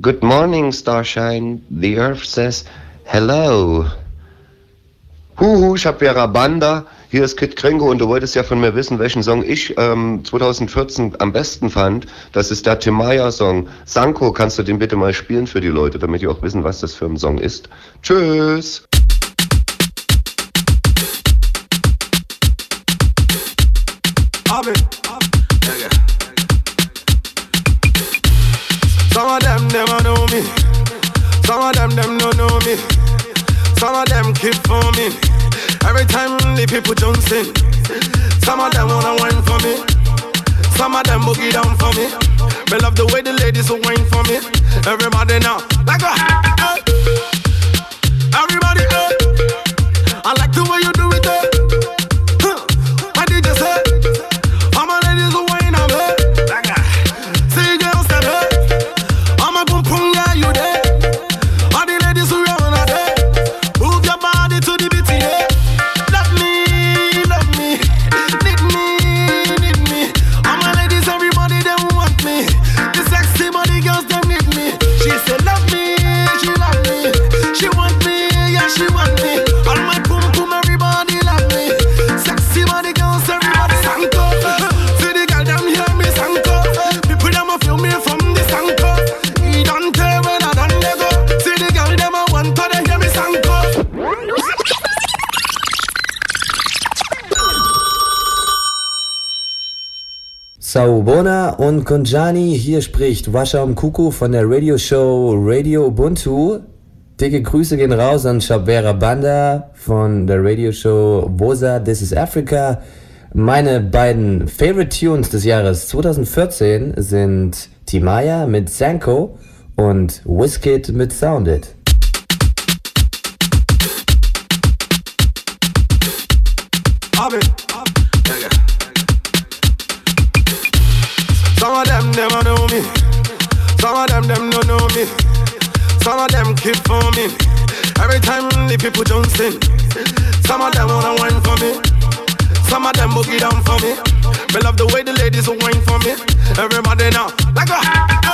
Good morning, Starshine. The Earth says hello. Huhu, ich hab Vera Banda. Hier ist Kit Kringo und du wolltest ja von mir wissen, welchen Song ich ähm, 2014 am besten fand. Das ist der Timaya-Song. Sanko, kannst du den bitte mal spielen für die Leute, damit die auch wissen, was das für ein Song ist. Tschüss! Abend. of them, them don't know me. Some of them keep for me. Every time the people jump in. some of them wanna wine for me. Some of them boogie down for me. Me love the way the ladies will wine for me. Everybody now, like a. Everybody, eh. I like the Saubona und Konjani, hier spricht Wascha Kuku von der Radioshow Radio Ubuntu. Dicke Grüße gehen raus an Shabera Banda von der Radioshow Bosa This is Africa. Meine beiden Favorite Tunes des Jahres 2014 sind Timaya mit Sanko und Whiskit mit Sounded. Abend. them, know me. Some of them, them don't know me. Some of them keep for me. Every time the people don't sing. Some of them wanna wine for me. Some of them boogie down for me. Me love the way the ladies wine for me. Everybody now, like a.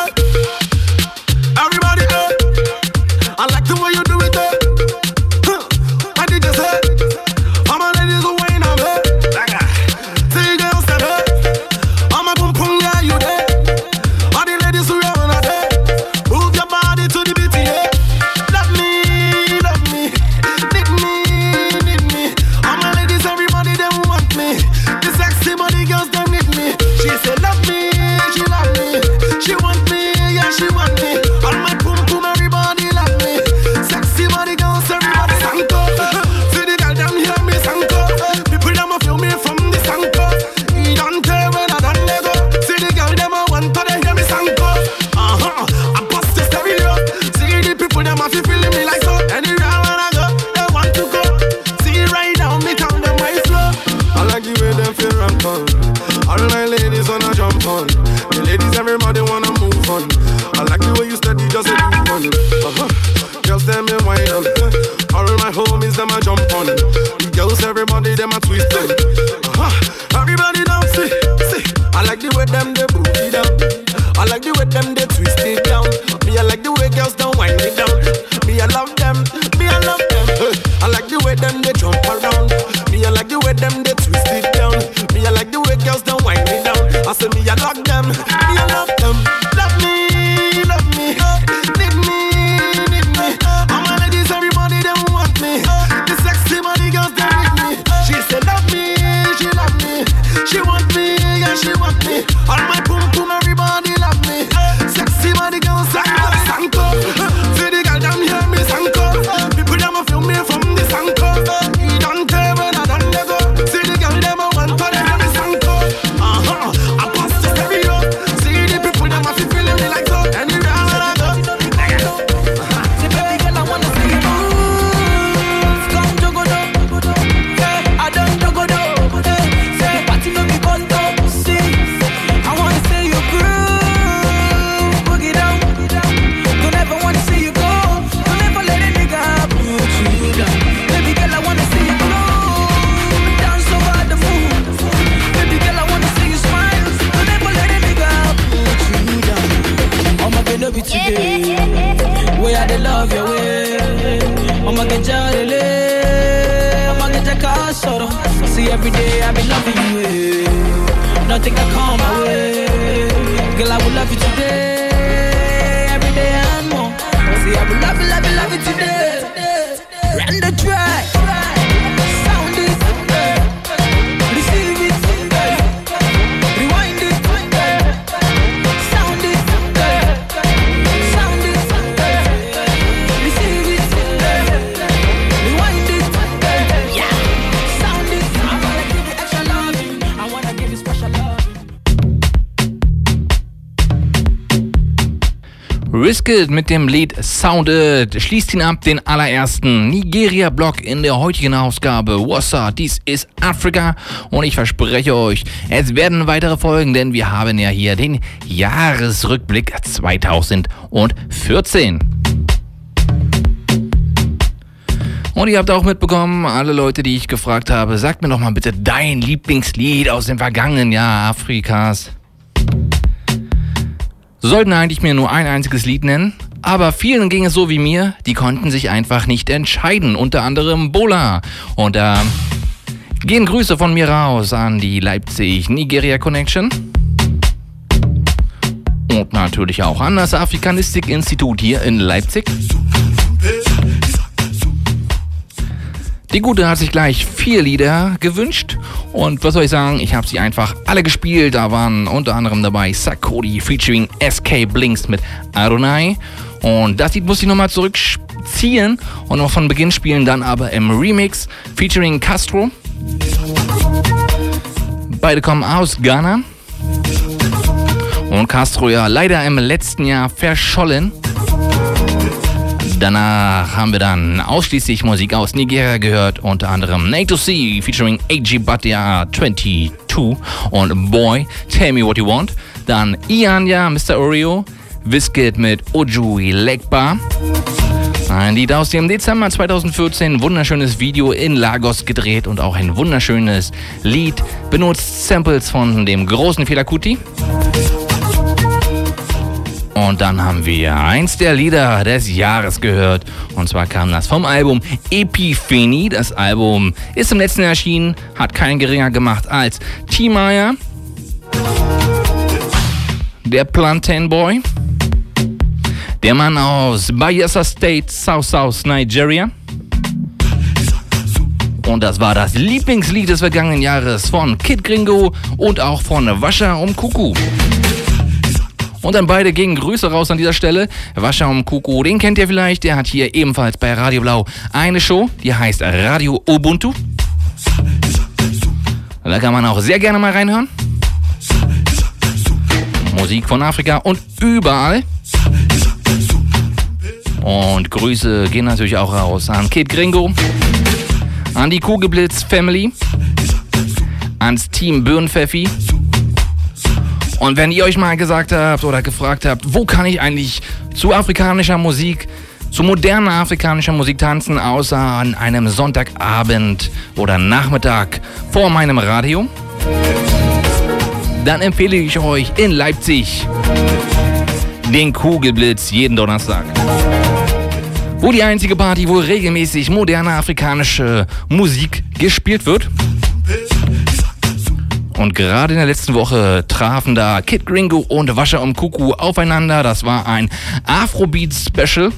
Riskit mit dem Lied Sound It schließt ihn ab, den allerersten Nigeria-Block in der heutigen Ausgabe. Wassa, dies ist Afrika und ich verspreche euch, es werden weitere Folgen, denn wir haben ja hier den Jahresrückblick 2014. Und ihr habt auch mitbekommen, alle Leute, die ich gefragt habe, sagt mir doch mal bitte dein Lieblingslied aus dem vergangenen Jahr Afrikas. Sollten eigentlich mir nur ein einziges Lied nennen, aber vielen ging es so wie mir, die konnten sich einfach nicht entscheiden, unter anderem Bola. Und da gehen Grüße von mir raus an die Leipzig-Nigeria Connection. Und natürlich auch an das Afrikanistik-Institut hier in Leipzig. Die Gute hat sich gleich vier Lieder gewünscht und was soll ich sagen, ich habe sie einfach alle gespielt. Da waren unter anderem dabei Sakodi featuring SK Blinks mit Adonai und das Lied muss ich nochmal zurückziehen und noch von Beginn spielen, dann aber im Remix featuring Castro. Beide kommen aus Ghana und Castro ja leider im letzten Jahr verschollen. Danach haben wir dann ausschließlich Musik aus Nigeria gehört, unter anderem Nato C featuring AG Batia 22 und Boy, Tell Me What You Want. Dann Ianya, Mr. Oreo, Wiskit mit Ojui Legba. Ein Lied aus dem Dezember 2014, wunderschönes Video in Lagos gedreht und auch ein wunderschönes Lied, benutzt Samples von dem großen Fela Kuti. Und dann haben wir eins der Lieder des Jahres gehört. Und zwar kam das vom Album Epiphany. Das Album ist im letzten Jahr erschienen, hat keinen geringer gemacht als T-Maya, der Plantain Boy, der Mann aus Bayelsa State, South South Nigeria. Und das war das Lieblingslied des vergangenen Jahres von Kid Gringo und auch von Wascher um Kuku. Und dann beide gegen Grüße raus an dieser Stelle. Wascha um Kuku, den kennt ihr vielleicht. Der hat hier ebenfalls bei Radio Blau eine Show, die heißt Radio Ubuntu. Da kann man auch sehr gerne mal reinhören. Musik von Afrika und überall. Und Grüße gehen natürlich auch raus an Kid Gringo, an die Kugelblitz Family, ans Team Birnpfeffi. Und wenn ihr euch mal gesagt habt oder gefragt habt, wo kann ich eigentlich zu afrikanischer Musik, zu moderner afrikanischer Musik tanzen, außer an einem Sonntagabend oder Nachmittag vor meinem Radio, dann empfehle ich euch in Leipzig den Kugelblitz jeden Donnerstag. Wo die einzige Party, wo regelmäßig moderne afrikanische Musik gespielt wird. Und gerade in der letzten Woche trafen da Kid Gringo und Wascher um Kuku aufeinander. Das war ein Afrobeat-Special.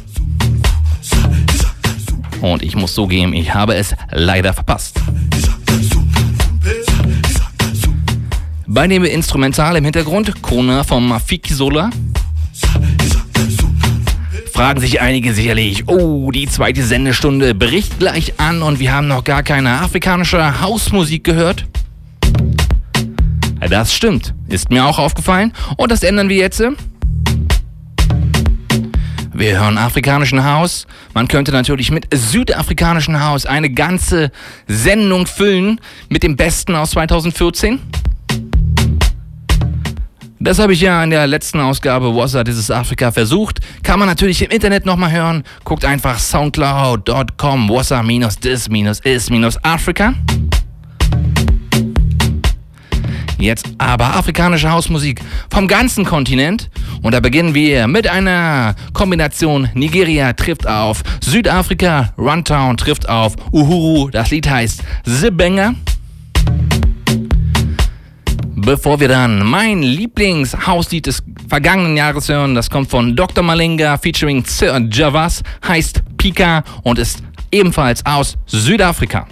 Und ich muss zugeben, ich habe es leider verpasst. Bei dem Instrumental im Hintergrund, Kona vom Mafiki Sola. Fragen sich einige sicherlich, oh, die zweite Sendestunde bricht gleich an und wir haben noch gar keine afrikanische Hausmusik gehört. Das stimmt. Ist mir auch aufgefallen. Und das ändern wir jetzt. Wir hören afrikanischen Haus. Man könnte natürlich mit südafrikanischen Haus eine ganze Sendung füllen mit dem Besten aus 2014. Das habe ich ja in der letzten Ausgabe Wasser dieses Afrika versucht. Kann man natürlich im Internet nochmal hören. Guckt einfach soundcloud.com wasser-dis-is-afrika. Jetzt aber afrikanische Hausmusik vom ganzen Kontinent. Und da beginnen wir mit einer Kombination. Nigeria trifft auf Südafrika, Runtown trifft auf Uhuru. Das Lied heißt Zibenga. Bevor wir dann mein Lieblingshauslied des vergangenen Jahres hören, das kommt von Dr. Malinga featuring Sir Javas, heißt Pika und ist ebenfalls aus Südafrika.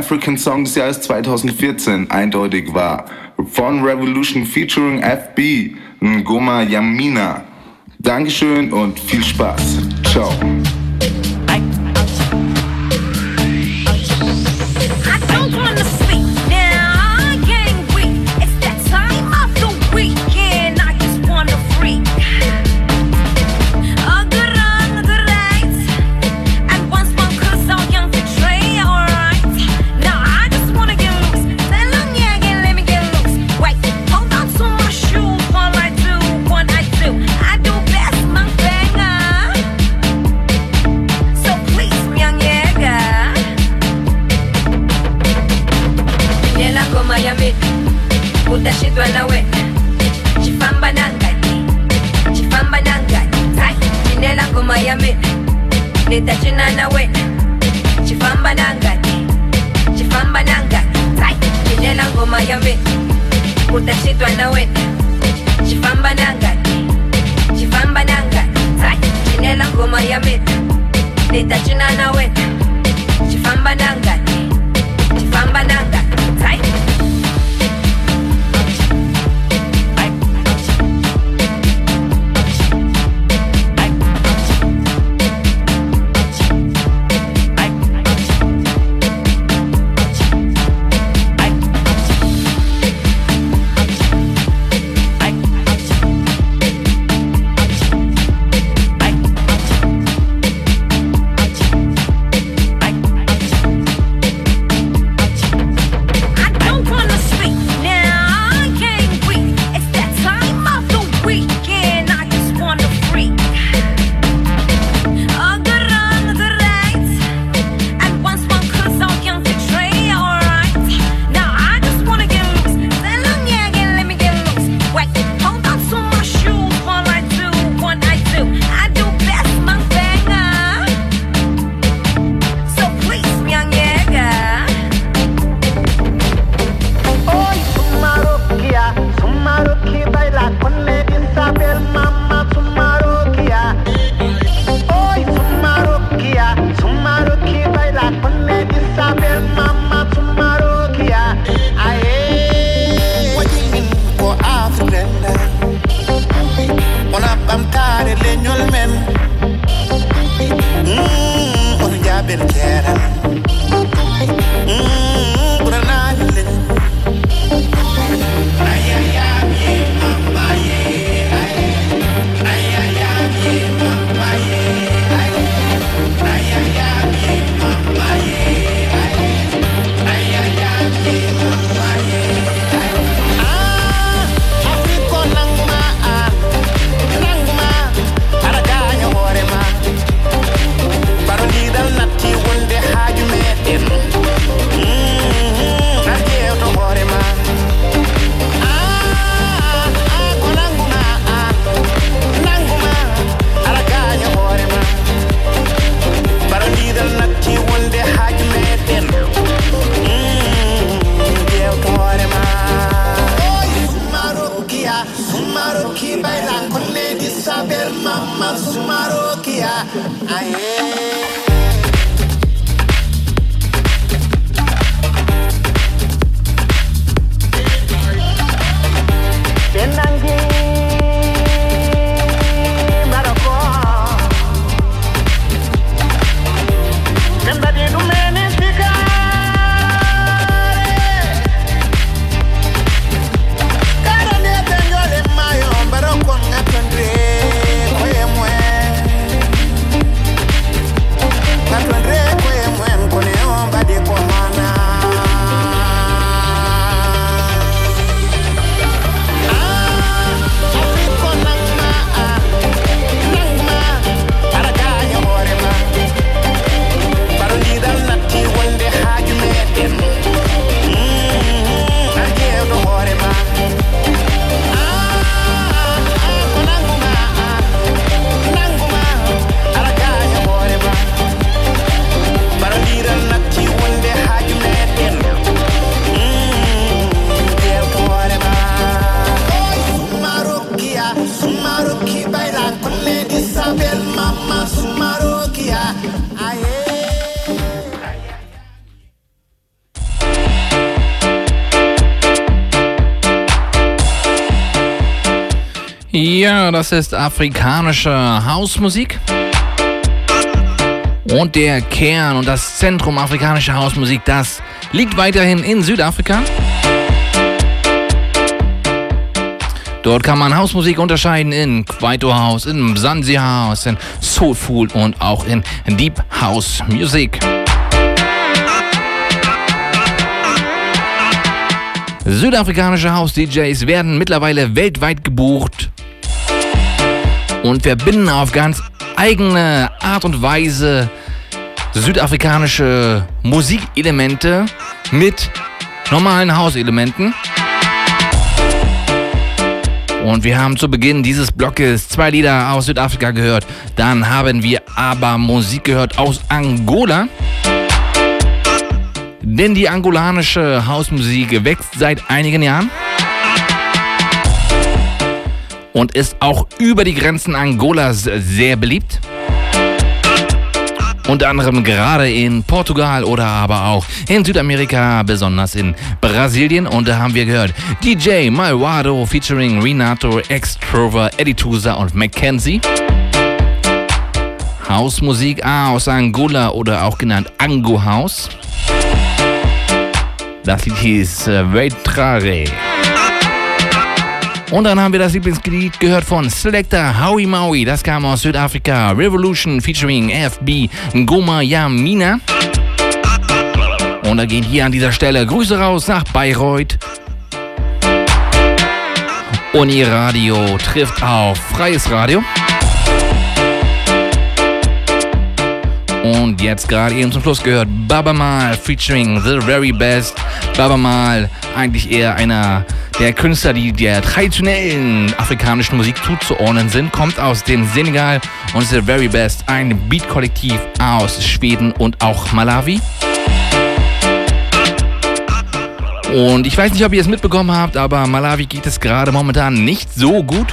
African Song des Jahres 2014 eindeutig war. Von Revolution featuring FB, Ngoma Yamina. Dankeschön und viel Spaß. Ciao. Das ist afrikanische Hausmusik. Und der Kern und das Zentrum afrikanischer Hausmusik, das liegt weiterhin in Südafrika. Dort kann man Hausmusik unterscheiden in Kwaito House, in Mzansi House, in Soulful und auch in Deep House Music. Südafrikanische House-DJs werden mittlerweile weltweit gebucht und verbinden auf ganz eigene Art und Weise südafrikanische Musikelemente mit normalen Hauselementen. Und wir haben zu Beginn dieses Blockes zwei Lieder aus Südafrika gehört. Dann haben wir aber Musik gehört aus Angola. Denn die angolanische Hausmusik wächst seit einigen Jahren und ist auch über die Grenzen Angolas sehr beliebt. Unter anderem gerade in Portugal oder aber auch in Südamerika, besonders in Brasilien. Und da haben wir gehört DJ Malvado featuring Renato, Extrover, Eddie Tusa und Mackenzie. Hausmusik aus Angola oder auch genannt Ango House. Das Lied hieß äh, Veitrare. Und dann haben wir das Lieblingslied gehört von Selector Howie Maui. Das kam aus Südafrika. Revolution featuring FB Ngoma Yamina. Und da gehen hier an dieser Stelle Grüße raus nach Bayreuth. Uni Radio trifft auf Freies Radio. Und jetzt gerade eben zum Schluss gehört Baba Mal featuring The Very Best. Baba Mal, eigentlich eher einer der Künstler, die der traditionellen afrikanischen Musik zuzuordnen sind, kommt aus dem Senegal und ist The Very Best, ein Beat-Kollektiv aus Schweden und auch Malawi. Und ich weiß nicht, ob ihr es mitbekommen habt, aber Malawi geht es gerade momentan nicht so gut.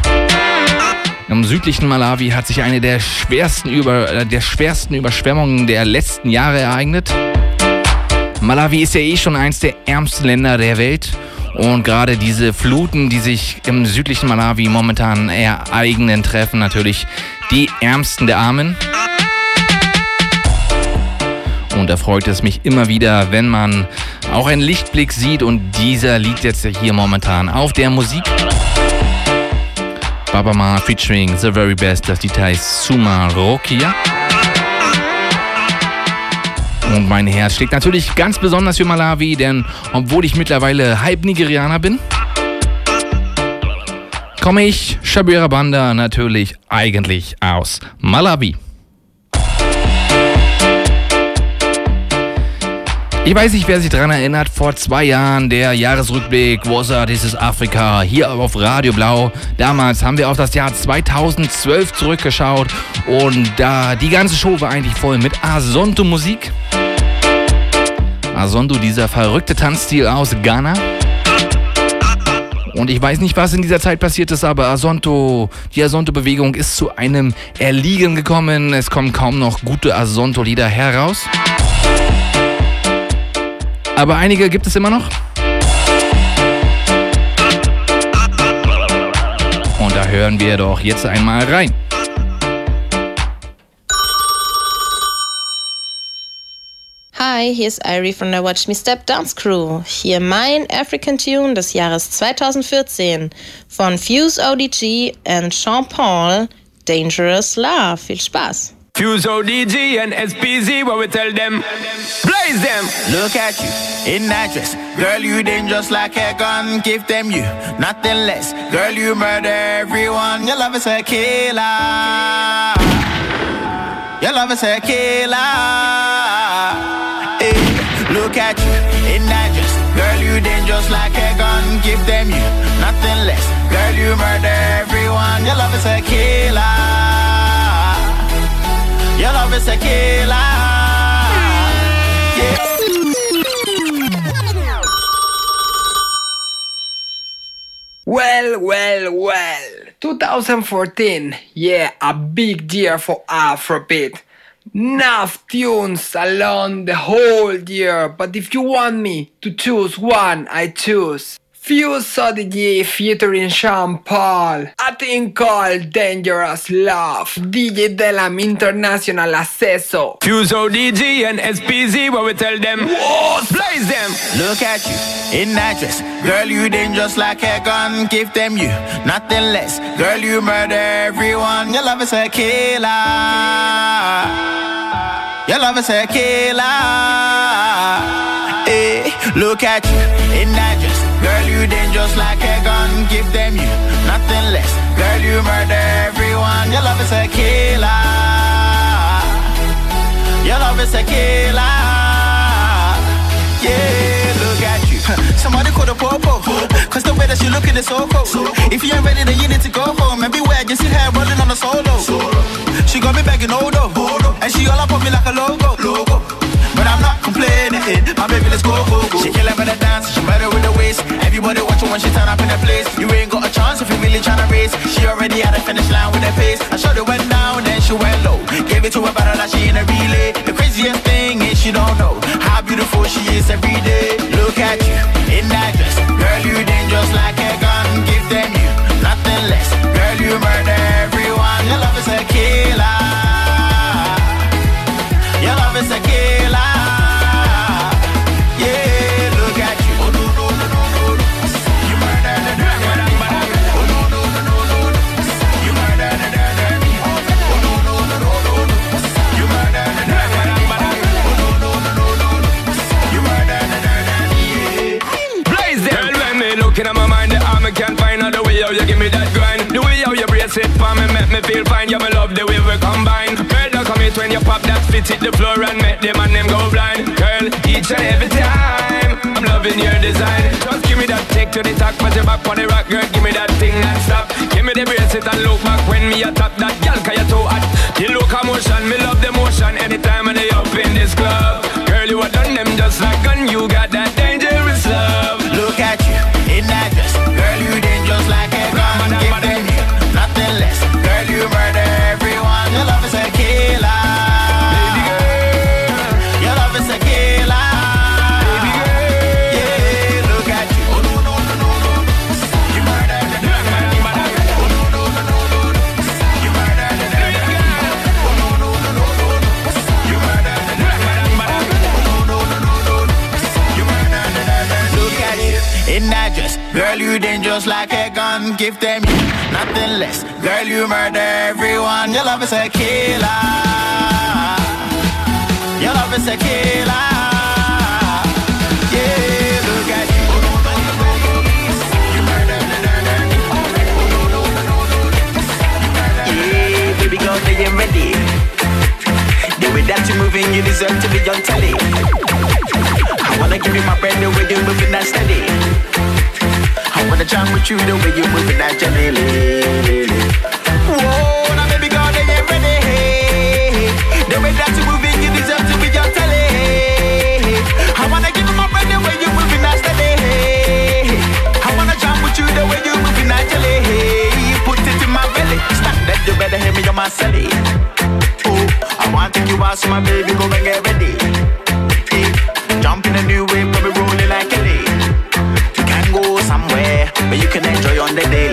Im südlichen Malawi hat sich eine der schwersten, Über, äh, der schwersten Überschwemmungen der letzten Jahre ereignet. Malawi ist ja eh schon eins der ärmsten Länder der Welt. Und gerade diese Fluten, die sich im südlichen Malawi momentan ereignen, treffen natürlich die Ärmsten der Armen. Und da freut es mich immer wieder, wenn man auch einen Lichtblick sieht. Und dieser liegt jetzt hier momentan auf der Musik. Baba Ma featuring The Very Best, das heißt Suma Rokia. Und mein Herz schlägt natürlich ganz besonders für Malawi, denn obwohl ich mittlerweile halb Nigerianer bin, komme ich, Shabira Banda, natürlich eigentlich aus Malawi. Ich weiß nicht, wer sich daran erinnert, vor zwei Jahren der Jahresrückblick, Wasser, dieses Afrika, hier auf Radio Blau. Damals haben wir auf das Jahr 2012 zurückgeschaut und da die ganze Show war eigentlich voll mit Asonto-Musik. Asonto, dieser verrückte Tanzstil aus Ghana. Und ich weiß nicht, was in dieser Zeit passiert ist, aber Asonto, die Asonto-Bewegung ist zu einem Erliegen gekommen. Es kommen kaum noch gute Asonto-Lieder heraus. Aber einige gibt es immer noch. Und da hören wir doch jetzt einmal rein. Hi, hier ist Irie von der Watch Me Step Dance Crew. Hier mein African Tune des Jahres 2014 von Fuse ODG und Sean Paul, Dangerous Love. Viel Spaß! Fuse ODG and SPZ, what we tell them? Blaze them! Look at you in that dress. Girl, you dangerous like a gun. Give them you nothing less. Girl, you murder everyone. Your love is a killer. Your love is a killer. At you in. Girl, you dangerous like a gun. Give them you nothing less. Girl, you murder everyone. Your love is a killer. Your love is a killer. Yeah. Well, well, well. 2014, yeah, a big year for Afrobeat. Enough tunes along the whole year, but if you want me to choose one, I choose Fuse ODG featuring Sean Paul. A thing called Dangerous Love. DJ Delam International Acceso. Fuse ODG and SPZ, what we tell them? Blaze them. Look at you in that dress. Girl, you dangerous like a gun. Give them you nothing less. Girl, you murder everyone. Your love is a killer. Your love is a killer. Hey, look at you in that dress. You dangerous like a gun. Give them you nothing less. Girl, you murder everyone. Your love is a killer. Your love is a killer. Yeah, look at you. Somebody call the popo. Cause the way that she looking is so cold. If you ain't ready, then you need to go home. And beware, you see her rolling on a solo. She got me begging Odo. And she all up on me like a logo. logo. I'm not complaining. My baby, let's go, go, go. She kill with the dance, she better with the waist. Everybody watch watching when she turn up in the place. You ain't got a chance if you really tryna race. She already at the finish line with the pace. I shot it went down, then she went low. Gave it to her better like she in a relay. The craziest thing is she don't know how beautiful she is every day. Look at you in that dress, girl, you dangerous like a gun. Give them you nothing less, girl, you murder me, feel fine. You me love the way we combine. Murder commit when you pop that fit hit the floor and make them and them go blind. Girl, each and every time, I'm loving your design. Just give me that take to the top, put your back on the rock, girl. Give me that thing and stop. Give me the bracelet and look back when me a top that girl, cause you're too hot. You look a motion, me love the motion anytime when they up in this club. Girl, you a done them just like gun, you got Dangerous like a gun. Give them you nothing less, girl. You murder everyone. Your love is a killer. Your love is a killer. Yeah, look at you. That you're moving, you deserve to be on telly. I wanna give you my bread the way you're moving that steady. I wanna jam with you the way you're moving that now baby girl, ready. The way that you moving, you deserve to be on. I wanna you the way you that. I wanna with you the way you jelly. Put it in my belly, that, you better hear me on my. Oh, I want to take you out, so my baby, go and get daily.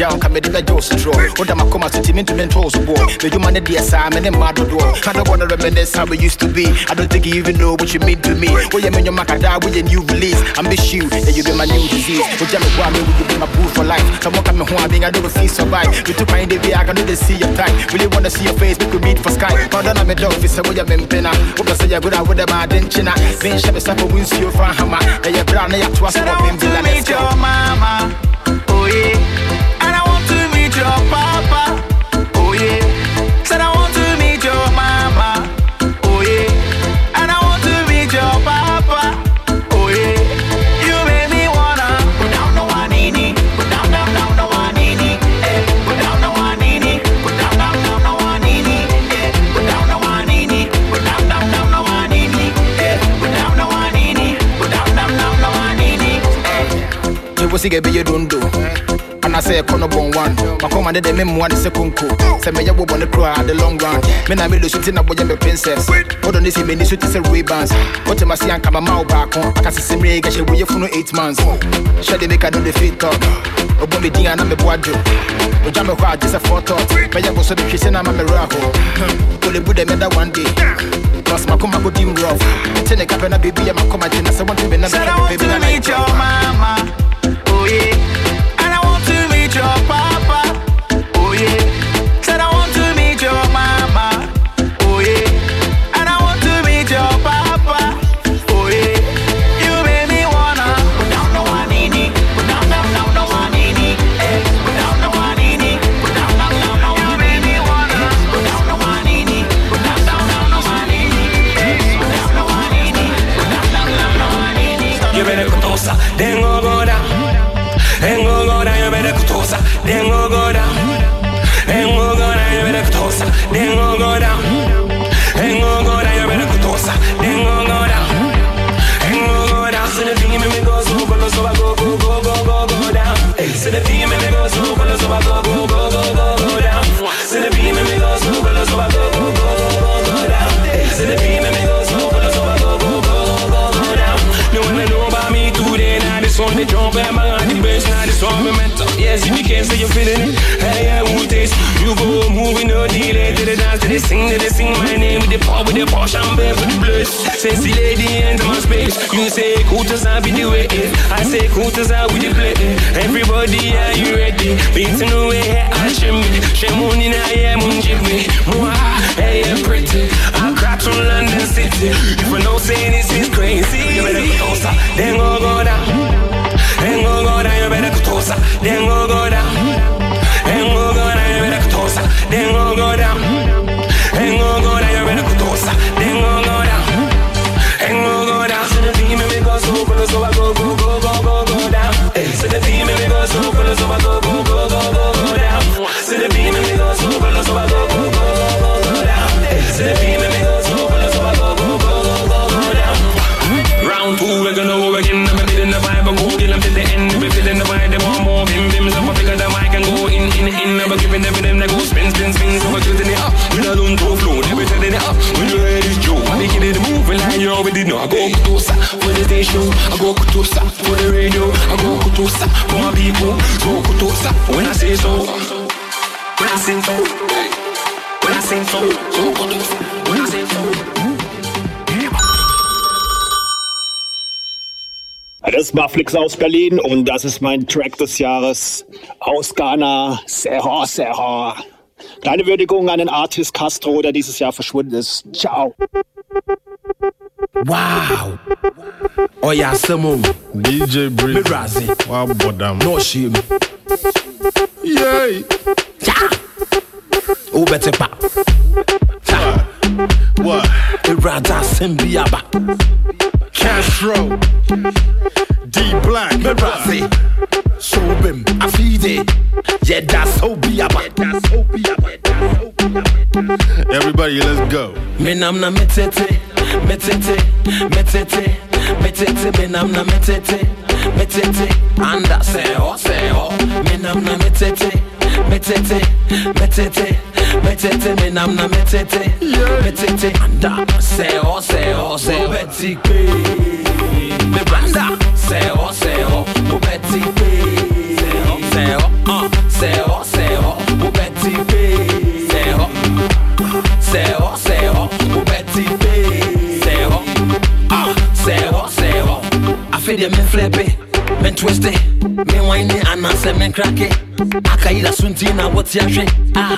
Ka mede bɛgya wo ka mede bɛgya wo sotorɔ woda makoma so nti mentumi ntɔ wo so boɔ medwuma ne deɛ saa me ne mma dodoɔ I don't wanna reminisce how we used to be. I don't think you even know what you mean to me. Woyɛ me nnwoma kada woyɛ new release. I miss you and you be my new disease. Wogya me boa me would you be my boo for life? Come on, come home, I mean I the feel survive. We took my day, I can do the see your type. Really wanna see your face, we could meet for Skype Pardon, I'm a dog, if so woyɛ me mpena Woka sɛ yɛ good a. Wode ma adenkyena menhyɛ me sa for winsuo fa hama ɛyɛ bra na yɛatoa so wɔ bembila meet your mama, oh yeah. Your papa, oh yeah. Said I want to meet your mama, oh yeah. And I want to meet your papa, oh yeah. You make me wanna go down the knee, go down down down the knee, eh. Go down the knee, go down down down the knee, eh. Go down the knee, go down down down the knee, eh. Go down the knee, go down down down the knee, eh. me wo sige bɛyɛ dondo anasɛ ɛkɔ no bɔn one. Makɔma de dɛ memmoa ne sɛ konko sɛ mɛyɛ wobɔ ne koraa the long run. Me na melo so nti na woyɛ me princess. Wodɔ ne si m'ani so te sɛ rebans wote mase anka mama wo baako aka sese mmerɛ gɛhyɛ woyɛ funu 8 months. Hyɛ de meka no de fit talk ɔbɔ me din a na meboa dwo ogya me hɔ a gye sɛ fɔtɔt mɛyɛ bo so de hwe sɛ na ma merɛ ho olebu dɛ mɛda one day. Plus makoma go dim rough. Nti ne kapɛ na baby ya makoma gye na sɛ wɔnte me na Said meka I me want baby to meet your mama, oh yeah. Feeling. Hey, yeah, who taste? You go moving no delay to the dance to the sing to the sing my name with the pop with the posh and bear for the bliss. Sexy lady enter my space. You say to sound be the way. I say to sound with the play. Everybody, are you ready? Beating away, I shim me. Shemon in I am on me. Mwah, hey, yeah, pretty. I crack from London City. If I know say this is crazy, you better go tosa. Then go go down. Then go go down, you better go tosa. Then go go down. Then go down, you better go tosa. Then go go down. Then go down, go so. When I sing so, when I sing so, kutosa when I sing so. Das war Flix aus Berlin und das ist mein Track des Jahres aus Ghana. Serra, Serra. Kleine Würdigung an den Artist Castro, der dieses Jahr verschwunden ist. Ciao. Wow. Oh yeah, Samo. DJ Breezy. Mirazi. Wow, bodam. No shame. Yay. Yeah. Oh, better pa. What? Irada Sembiaba. Castro. D Black. Sobim. Afide. Yeah, that's Obiaba. Everybody, let's go. Menamna metete, metete, metete, Metete, menam na metete Metete, anda seho, seho Menam na metete Metete, metete Metete, menam na metete Metete, anda seho, seho, seho Beti pe. Me blanda. Seho, seho Beti pe. Seho, seho, uh, ah, seho Afide men flepe, men twiste Men wine anase men krake Akayila sunti na woti ashe ah,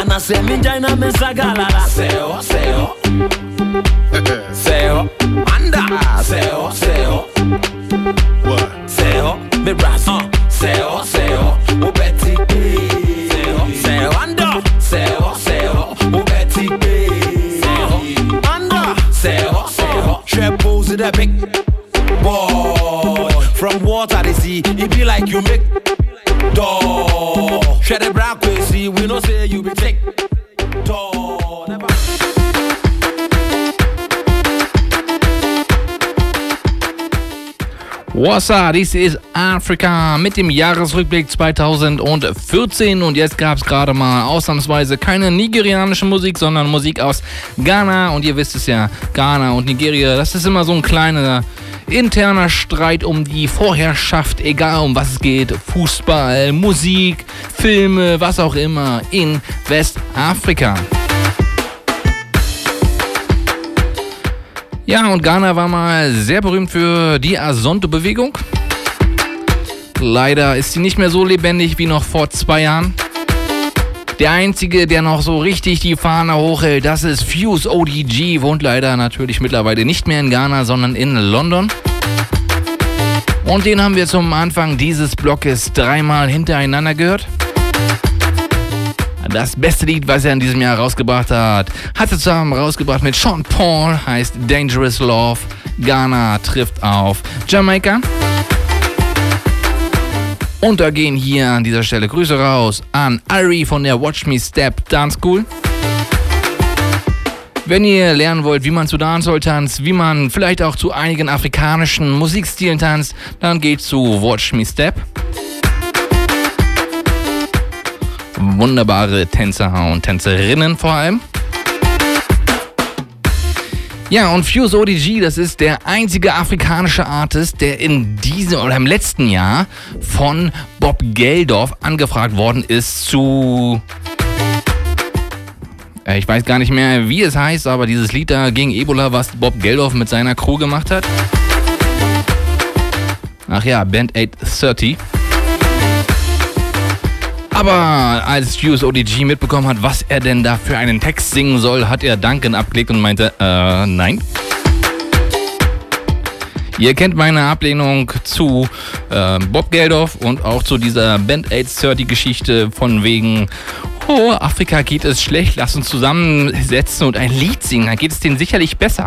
Anase men jaina men sagalala Seo, seo Seo, anda. Seo, seo Seo, me brass uh. Seo, seo, ubeti Seo, seo, anda. Seo, seo, ubeti Seo, anda. Seo, seo, she pose the pick from water they see. It be like you make door. Share the black see. We no say you be Wassa, dies ist Afrika mit dem Jahresrückblick 2014 und jetzt gab es gerade mal ausnahmsweise keine nigerianische Musik, sondern Musik aus Ghana. Und ihr wisst es ja, Ghana und Nigeria, das ist immer so ein kleiner interner Streit um die Vorherrschaft, egal um was es geht, Fußball, Musik, Filme, was auch immer in Westafrika. Ja, und Ghana war mal sehr berühmt für die Asonto-Bewegung. Leider ist sie nicht mehr so lebendig wie noch vor zwei Jahren. Der einzige, der noch so richtig die Fahne hochhält, das ist Fuse ODG, wohnt leider natürlich mittlerweile nicht mehr in Ghana, sondern in London. Und den haben wir zum Anfang dieses Blockes dreimal hintereinander gehört. Das beste Lied, was er in diesem Jahr rausgebracht hat, hat er zusammen rausgebracht mit Sean Paul, heißt Dangerous Love. Ghana trifft auf Jamaika. Und da gehen hier an dieser Stelle Grüße raus an Ari von der Watch Me Step Dance School. Wenn ihr lernen wollt, wie man zu Dancehall tanzt, wie man vielleicht auch zu einigen afrikanischen Musikstilen tanzt, dann geht zu Watch Me Step. Wunderbare Tänzer und Tänzerinnen vor allem. Ja, und Fuse ODG, das ist der einzige afrikanische Artist, der in diesem oder im letzten Jahr von Bob Geldorf angefragt worden ist zu. Äh, Ich weiß gar nicht mehr, wie es heißt, aber dieses Lied da gegen Ebola, was Bob Geldorf mit seiner Crew gemacht hat. Ach ja, Band 830. Aber als Fuse ODG mitbekommen hat, was er denn da für einen Text singen soll, hat er Duncan abgelegt und meinte, äh, nein. Ihr kennt meine Ablehnung zu äh, Bob Geldof und auch zu dieser Band 830 Geschichte von wegen, oh, Afrika geht es schlecht, lass uns zusammensetzen und ein Lied singen, dann geht es denen sicherlich besser.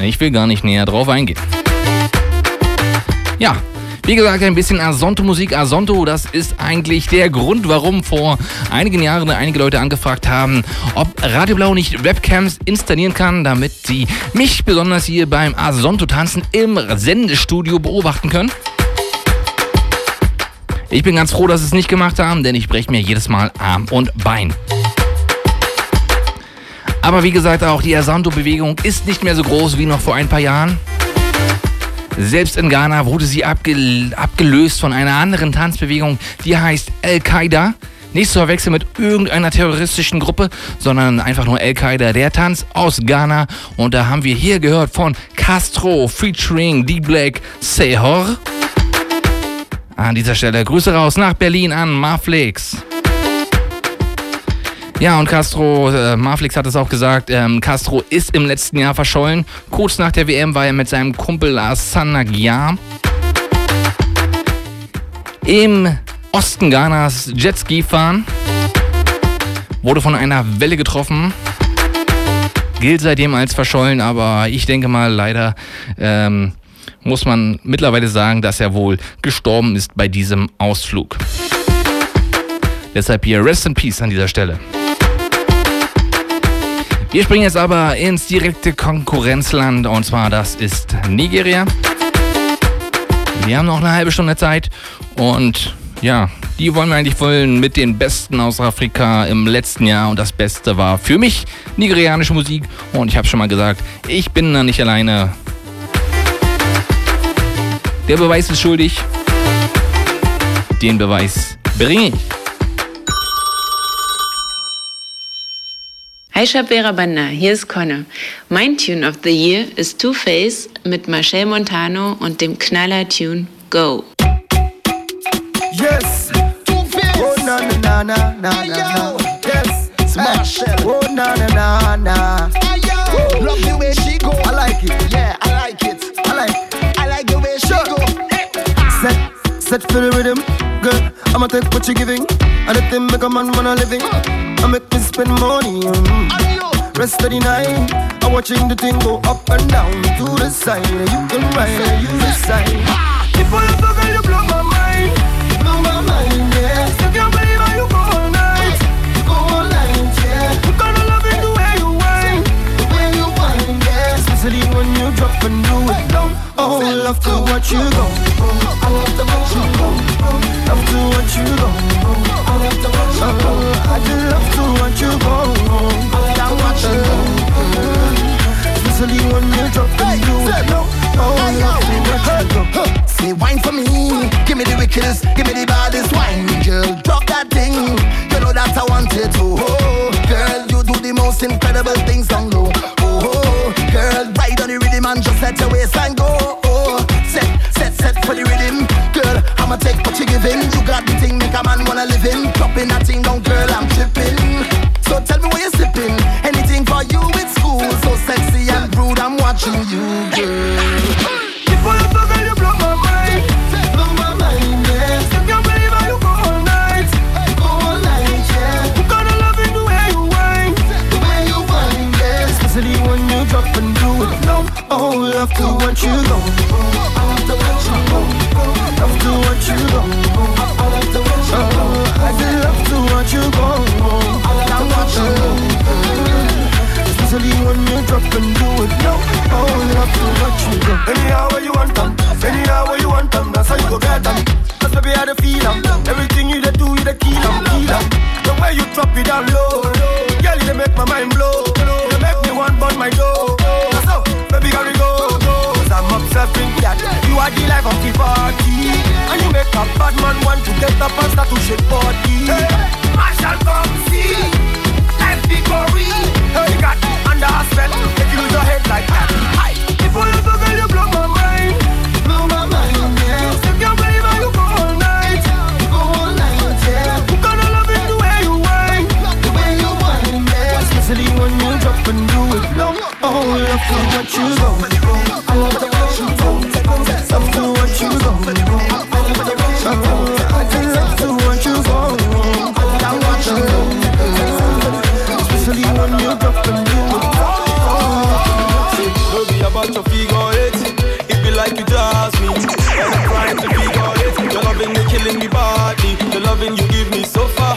Ich will gar nicht näher drauf eingehen. Ja, wie gesagt, ein bisschen Asonto-Musik. Asonto, das ist eigentlich der Grund, warum vor einigen Jahren einige Leute angefragt haben, ob Radio Blau nicht Webcams installieren kann, damit sie mich besonders hier beim Asonto-Tanzen im Sendestudio beobachten können. Ich bin ganz froh, dass sie es nicht gemacht haben, denn ich breche mir jedes Mal Arm und Bein. Aber wie gesagt, auch die Asonto-Bewegung ist nicht mehr so groß wie noch vor ein paar Jahren. Selbst in Ghana wurde sie abgel abgelöst von einer anderen Tanzbewegung, die heißt Al-Qaida. Nicht zu verwechseln mit irgendeiner terroristischen Gruppe, sondern einfach nur Al-Qaida, der Tanz aus Ghana. Und da haben wir hier gehört von Castro featuring D-Black Sehor. An dieser Stelle Grüße raus nach Berlin an Marflix. Ja, und Castro, äh, Marflix hat es auch gesagt, ähm, Castro ist im letzten Jahr verschollen. Kurz nach der WM war er mit seinem Kumpel Asana Gyar im Osten Ghanas Jetski fahren. Wurde von einer Welle getroffen. Gilt seitdem als verschollen, aber ich denke mal, leider ähm, muss man mittlerweile sagen, dass er wohl gestorben ist bei diesem Ausflug. Deshalb hier Rest in Peace an dieser Stelle. Wir springen jetzt aber ins direkte Konkurrenzland und zwar das ist Nigeria. Wir haben noch eine halbe Stunde Zeit und ja, die wollen wir eigentlich wollen mit den Besten aus Afrika im letzten Jahr und das Beste war für mich nigerianische Musik und ich habe schon mal gesagt, ich bin da nicht alleine. Der Beweis ist schuldig. Den Beweis bringe ich. Hi Shabera Banda, hier ist Conne. Mein Tune of the Year ist Two Face mit Marcel Montano und dem Knaller-Tune Go. Yes. Oh na na na na na na. Yes. Smash. Oh na na na na. Love the way she go. I like it. Yeah, I like it. I like. I like the way she go. Set, set for the rhythm. Girl, I'ma take what you're giving. And the thing make a man wanna living. I make me spend money. Mm. Rest of the night, I'm watching the thing go up and down to the side. You can ride, you decide. If I ever girl, you blow my mind. Blow my mind, yeah. Still can't believe how you go all night. you Go all night, yeah. You gotta love it the way you whine. The way you whine, yeah. Especially when you drop and do it down. Oh, love to watch you go. I love to watch you go. Love to watch you go. I love to watch you go. I just love to watch you go. I watch you go. Especially when you drop it down. Oh, love to watch you go. Say wine for me, give me the wickedest, give me the baddest wine, girl. Drop that thing, you know that I want it to. Oh, girl, you do the most incredible things down low. Oh, girl, ride on the rhythm and just let your waistline go. Oh, set, set, set for the rhythm, girl. I'ma take what you giving. You got the thing, make a man wanna live in. Dropping that thing down, girl, I'm tripping. So tell me where you're sipping. Anything for you it's school, so sexy and rude. I'm watching you, girl. If love to watch you go. I love you. Love to you. I love you. I love to watch you go. I love you you drop and do it love to watch you go. You them, you want them, that's how you go them. Baby I the. Everything you do, you dey kill 'em, kill 'em. The way you drop it down low, girl, you make my mind I'm that you are the life of the party. And you make a bad man want to get up and start to shake body. Hey, Marshall, come see. Life gory. Hey, you got under a spell. If you lose your head like that. If I ever girl, you blow my mind. Blow my mind, yeah. Still can't believe how you go all night. Go all night, yeah. You gotta love it the way you whine. The way you whine, yeah. Especially when you drop and do it low. Oh, love to watch you go.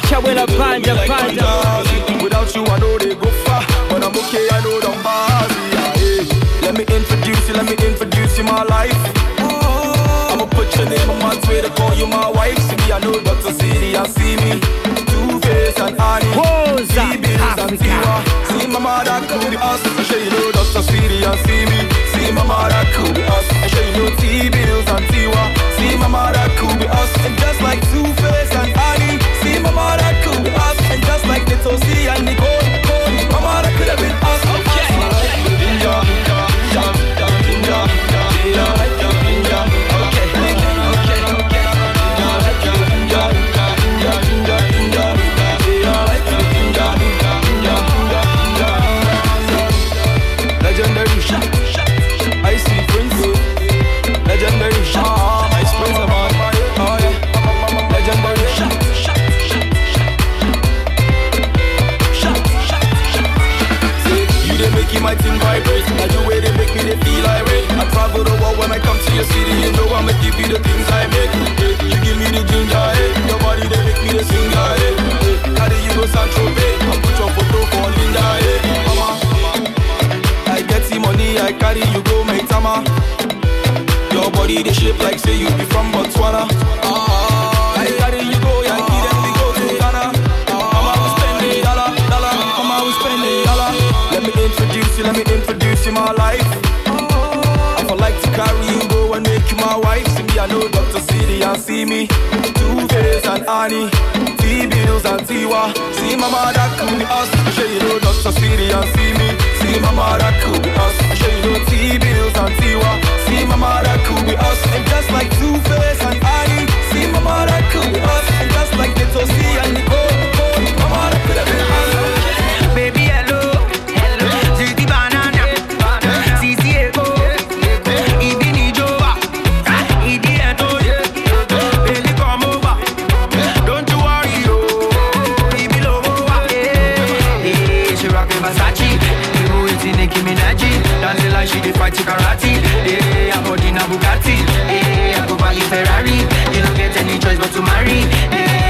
Chawela You make me panda, like panda. I'm jazzy. Without you, I know they go far. But I'm okay, I know don't bother. Yeah, yeah. Let me introduce you, let me introduce you my life. I'ma put your name on my Twitter, call you my wife. See me, I know Dr. City, I see me. Two Face and Annie. And Tiwa. See my mother could be us. I show you know Dr. City and see me. See my mother could be us. I show you know Teebillz and Tiwa. See my mother could be us. And just like Two Face and and go vibrate. Now you way they make me they feel irate. I travel the world when I come to your city. You know I'ma give you the things I make. Eh, You give me the ginger, eh. Your body they make me the singer, eh. Eh, Carry you go San Tropez. I put your photo for Linda, eh. Mama, I get the money, I carry you go, my tama. Your body they shape like say you be from Botswana. I carry you go, Yankee, then we go to Ghana. Mama, we spend a dollar, dollar. Mama, we spend a dollar. Let me introduce you, let me life in my life. If I like to carry you go and make you my wife. See me, I know Dr. City and see me. Two Face and Annie, Teebillz and Tiwa. See Mama that could be us. Sure you know Dr. City and see me. See Mama that could be us. Sure you know Teebillz and Tiwa. See Mama that could be us. And just like Two Face and Annie, see Mama that could be us. And just like Little C and O. Mama that could have been us. fight to karate. Yeah, I'm in a Bugatti. Yeah, I go buy a Ferrari. You don't get any choice but to marry. Yeah.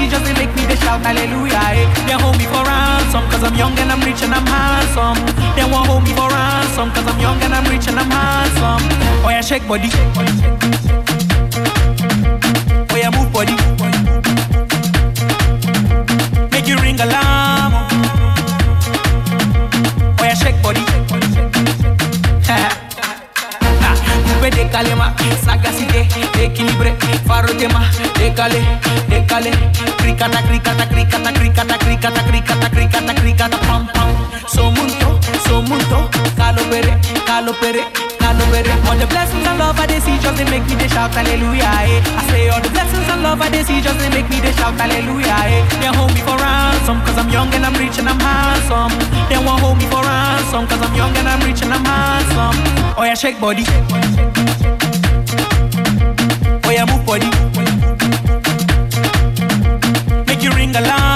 She just they make me they shout hallelujah. Eh. They hold me for ransom cause I'm young and I'm rich and I'm handsome. They won't hold me for ransom cause I'm young and I'm rich and I'm handsome. Oh yeah, shake body. Oh yeah, move body. Make you ring alarm. Oh yeah, shake body. Coupe de calema, ah? sagacité, équilibré, faro de décalé, cale Cricata, cricata, cricata, cricata, cricata, cricata, cricata, cricata, pam, pam. Somunto, somunto, calo pere, calo pere, calo pere All the blessings and love I they see just they make me they shout hallelujah, eh. I say all the blessings and love I they see just they make me they shout hallelujah, eh. They hold me for ransom cause I'm young and I'm rich and I'm handsome. They won't hold me for ransom cause I'm young and I'm rich and I'm handsome. Oh yeah, shake body. Oh yeah, move body the la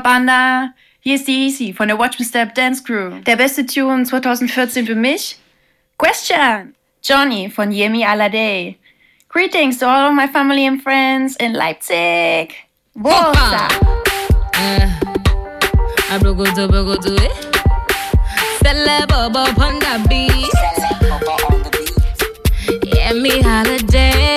Banda. Hier ist die Easy von der Watch Me Step Dance Crew. Der beste Tune 2014 für mich? Question! Johnny von Yemi Alade. Greetings to all of my family and friends in Leipzig. Woza! Yemi Alade.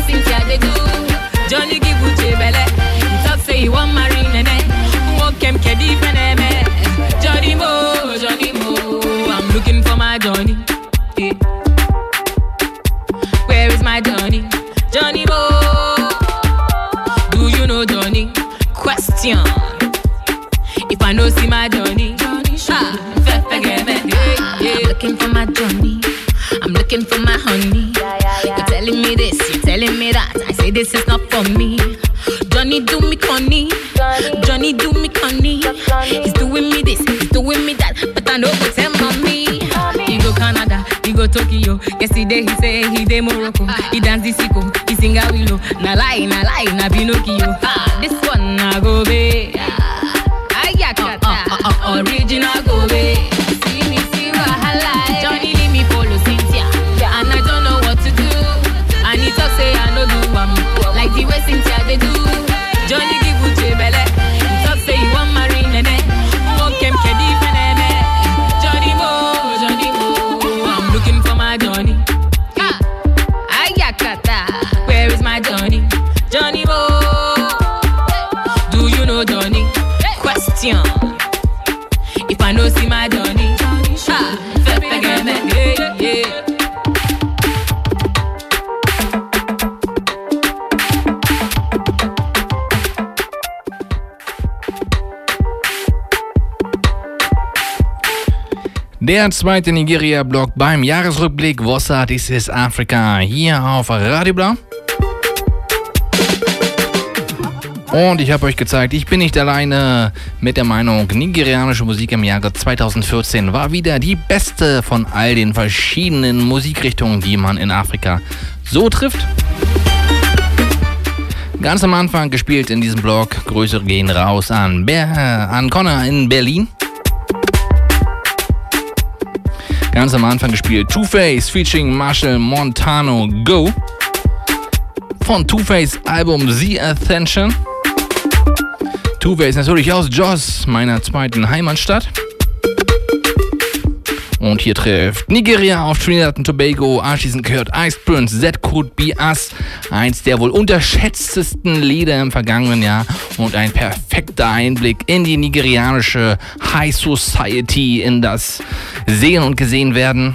voice inside the. na lie, na lie, na Pinocchio. Der zweite Nigeria-Block beim Jahresrückblick Vossa, This is Africa hier auf Radio Blau. Und ich habe euch gezeigt, ich bin nicht alleine mit der Meinung, nigerianische Musik im Jahre 2014 war wieder die beste von all den verschiedenen Musikrichtungen, die man in Afrika so trifft. Ganz am Anfang gespielt in diesem Blog, Grüße gehen raus an, Ber an Connor in Berlin. Ganz am Anfang gespielt Two-Face featuring Marshall Montano Go. Von Two-Face Album The Attention. Two-Face natürlich aus Jos, meiner zweiten Heimatstadt. Und hier trifft Nigeria auf Trinidad und Tobago. Anschließend gehört Ice Prince, Could Be Us. Eins der wohl unterschätztesten Lieder im vergangenen Jahr. Und ein perfekter Einblick in die nigerianische High Society, in das Sehen und Gesehen werden.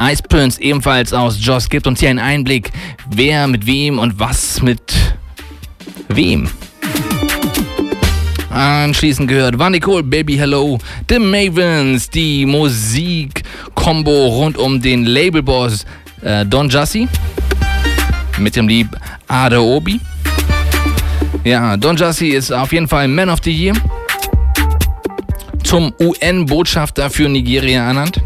Ice Prince ebenfalls aus Joss gibt uns hier einen Einblick, wer mit wem und was mit wem. Anschließend gehört Van Nicole, Baby Hello, The Mavens, die Musik-Kombo rund um den Labelboss äh, Don Jussi mit dem Lied Adeobi. Ja, Don Jussi ist auf jeden Fall Man of the Year. Zum UN-Botschafter für Nigeria ernannt.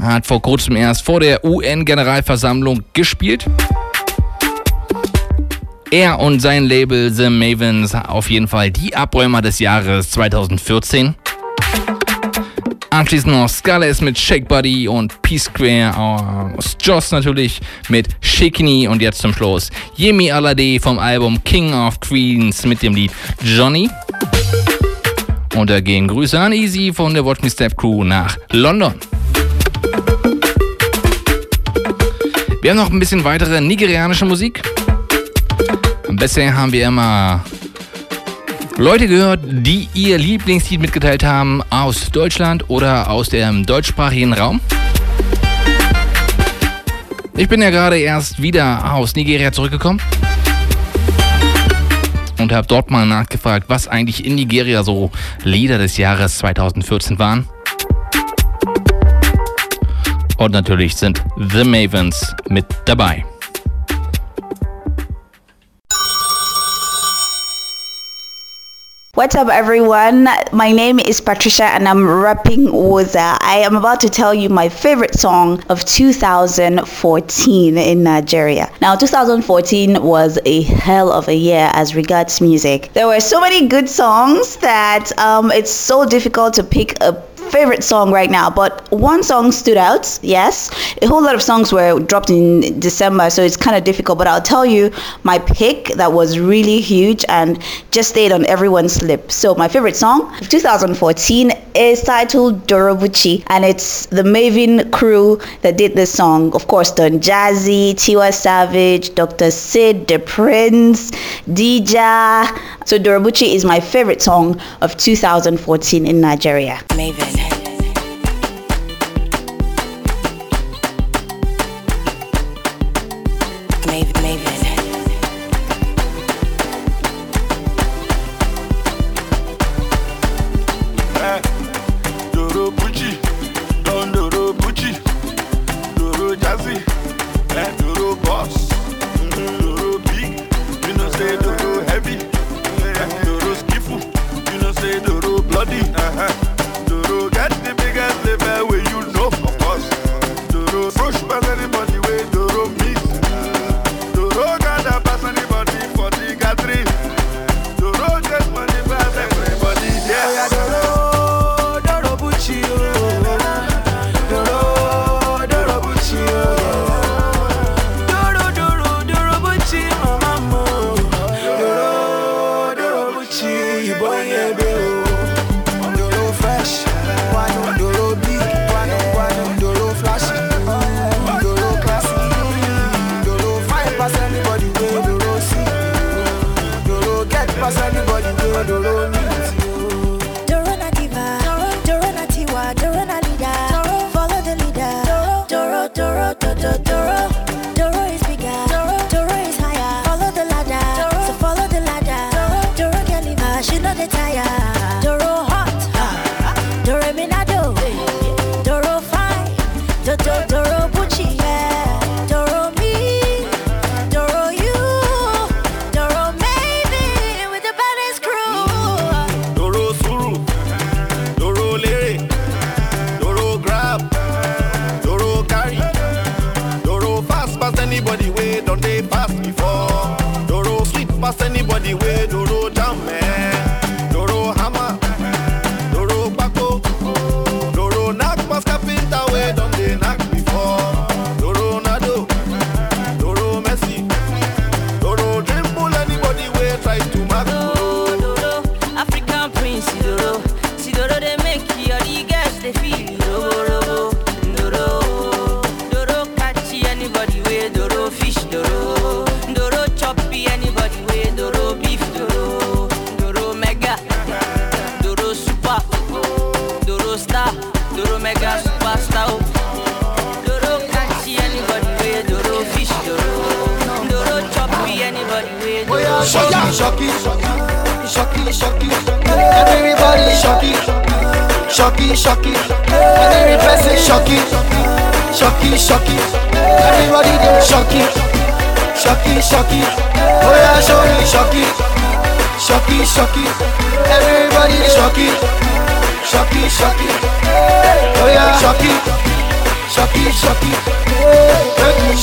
Hat vor kurzem erst vor der UN-Generalversammlung gespielt. Er und sein Label The Mavens auf jeden Fall die Abräumer des Jahres 2014. Anschließend noch Scarlett mit Shake Buddy und P-Square aus Joss natürlich mit Shakini und jetzt zum Schluss Yemi Alade vom Album King of Queens mit dem Lied Johnny. Und da gehen Grüße an Easy von der Watch Me Step Crew nach London. Wir haben noch ein bisschen weitere nigerianische Musik. Bisher haben wir immer Leute gehört, die ihr Lieblingslied mitgeteilt haben aus Deutschland oder aus dem deutschsprachigen Raum. Ich bin ja gerade erst wieder aus Nigeria zurückgekommen und habe dort mal nachgefragt, was eigentlich in Nigeria so Lieder des Jahres 2014 waren. Und natürlich sind The Mavens mit dabei. What's up, everyone? My name is Patricia, and I'm rapping Woza. I am about to tell you my favorite song of 2014 in Nigeria. Now, 2014 was a hell of a year as regards music. There were so many good songs that um, it's so difficult to pick a favorite song right now, but one song stood out. Yes, a whole lot of songs were dropped in December, so it's kind of difficult. But I'll tell you my pick that was really huge and just stayed on everyone's lip. So my favorite song of 2014 is titled Dorobucci, and it's the Mavin crew that did this song. Of course, Don Jazzy, Tiwa Savage, Dr. Sid, D'Prince, Dija. So Dorobucci is my favorite song of 2014 in Nigeria. Mavin. Mavin,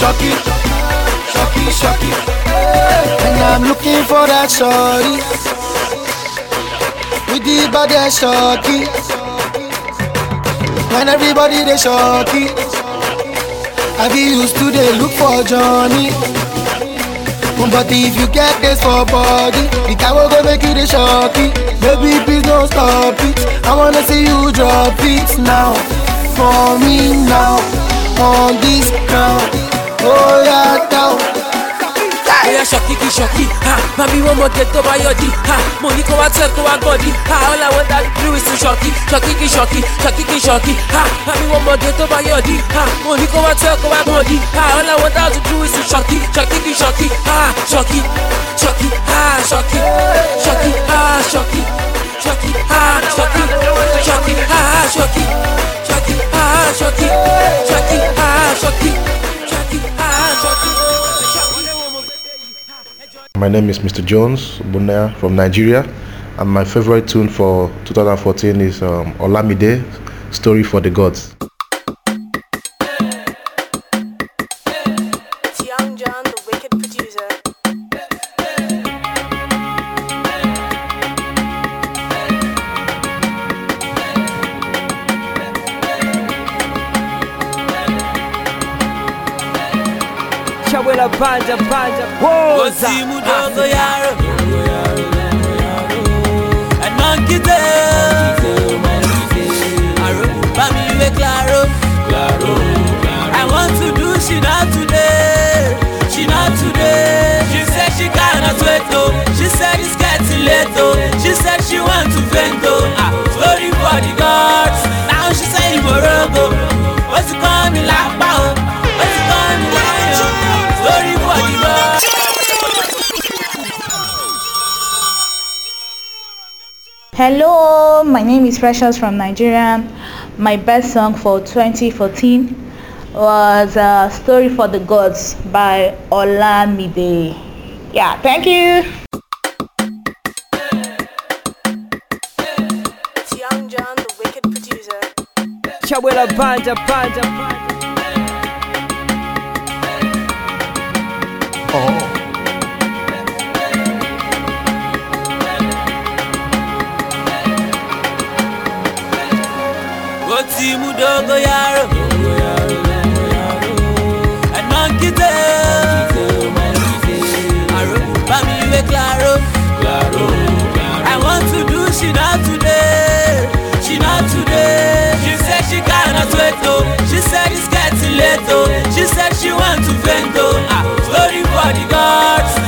Shocky, shocky, shocky. And I'm looking for that shorty with the body shocky. When everybody they shocky, I be used to they look for Johnny. But if you get this for body, the guy will go make you the shocky. Baby, please don't stop it. I wanna see you drop it now. For me now, on this ground. Oh yeah, down. Oya ṣọ̀kí kí ṣọ̀kí, ha, mami wọ́n mọ̀ tẹ́ tó bá ha, mo ní kó wá tẹ́ kó wá gọ̀dí, ha, all I want that do is to ṣọ̀kí, ṣọ̀kí kí ṣọ̀kí, ṣọ̀kí kí ṣọ̀kí, ha, mami wọ́n mọ̀ tẹ́ tó bá yọ̀dí, ha, mo ní kó wá tẹ́ kó wá gọ̀dí, ha, all I want that to do is to ṣọ̀kí, ṣọ̀kí kí ṣọ̀kí, ha, ṣọ̀kí, ṣọ̀kí, ha, ṣọ̀kí, ṣọ̀kí, ha, ṣọ̀kí, ṣọ̀kí, ha, ṣọ̀kí, ṣọ̀kí, ha, ṣọ̀kí, ṣọ̀kí, ha, ṣọ̀kí, ṣọ̀kí, ṣọ̀kí, ṣọ̀kí, My name is Mr. Jones Bunaya from Nigeria, and my favorite tune for 2014 is um, Olamide, Story for the Gods. Panja panja Woza mudogo yaro. And monkey tail. Aro Bami we claro. I want to do she not today. She not today. She said she cannot wait oh She said it's getting late oh She said she want to vent oh ah, Hello, my name is Precious from Nigeria. My best song for 2014 was uh, Story for the Gods by Olamide. Yeah, thank you. Young John, the wicked producer. Chawela panja panja panja Oti mudogo yaro. And monkey tail we claro. I want to do she not today. She not today. She said she cannot wait oh She said it's getting late oh She said she want to vent oh ah, Story for the gods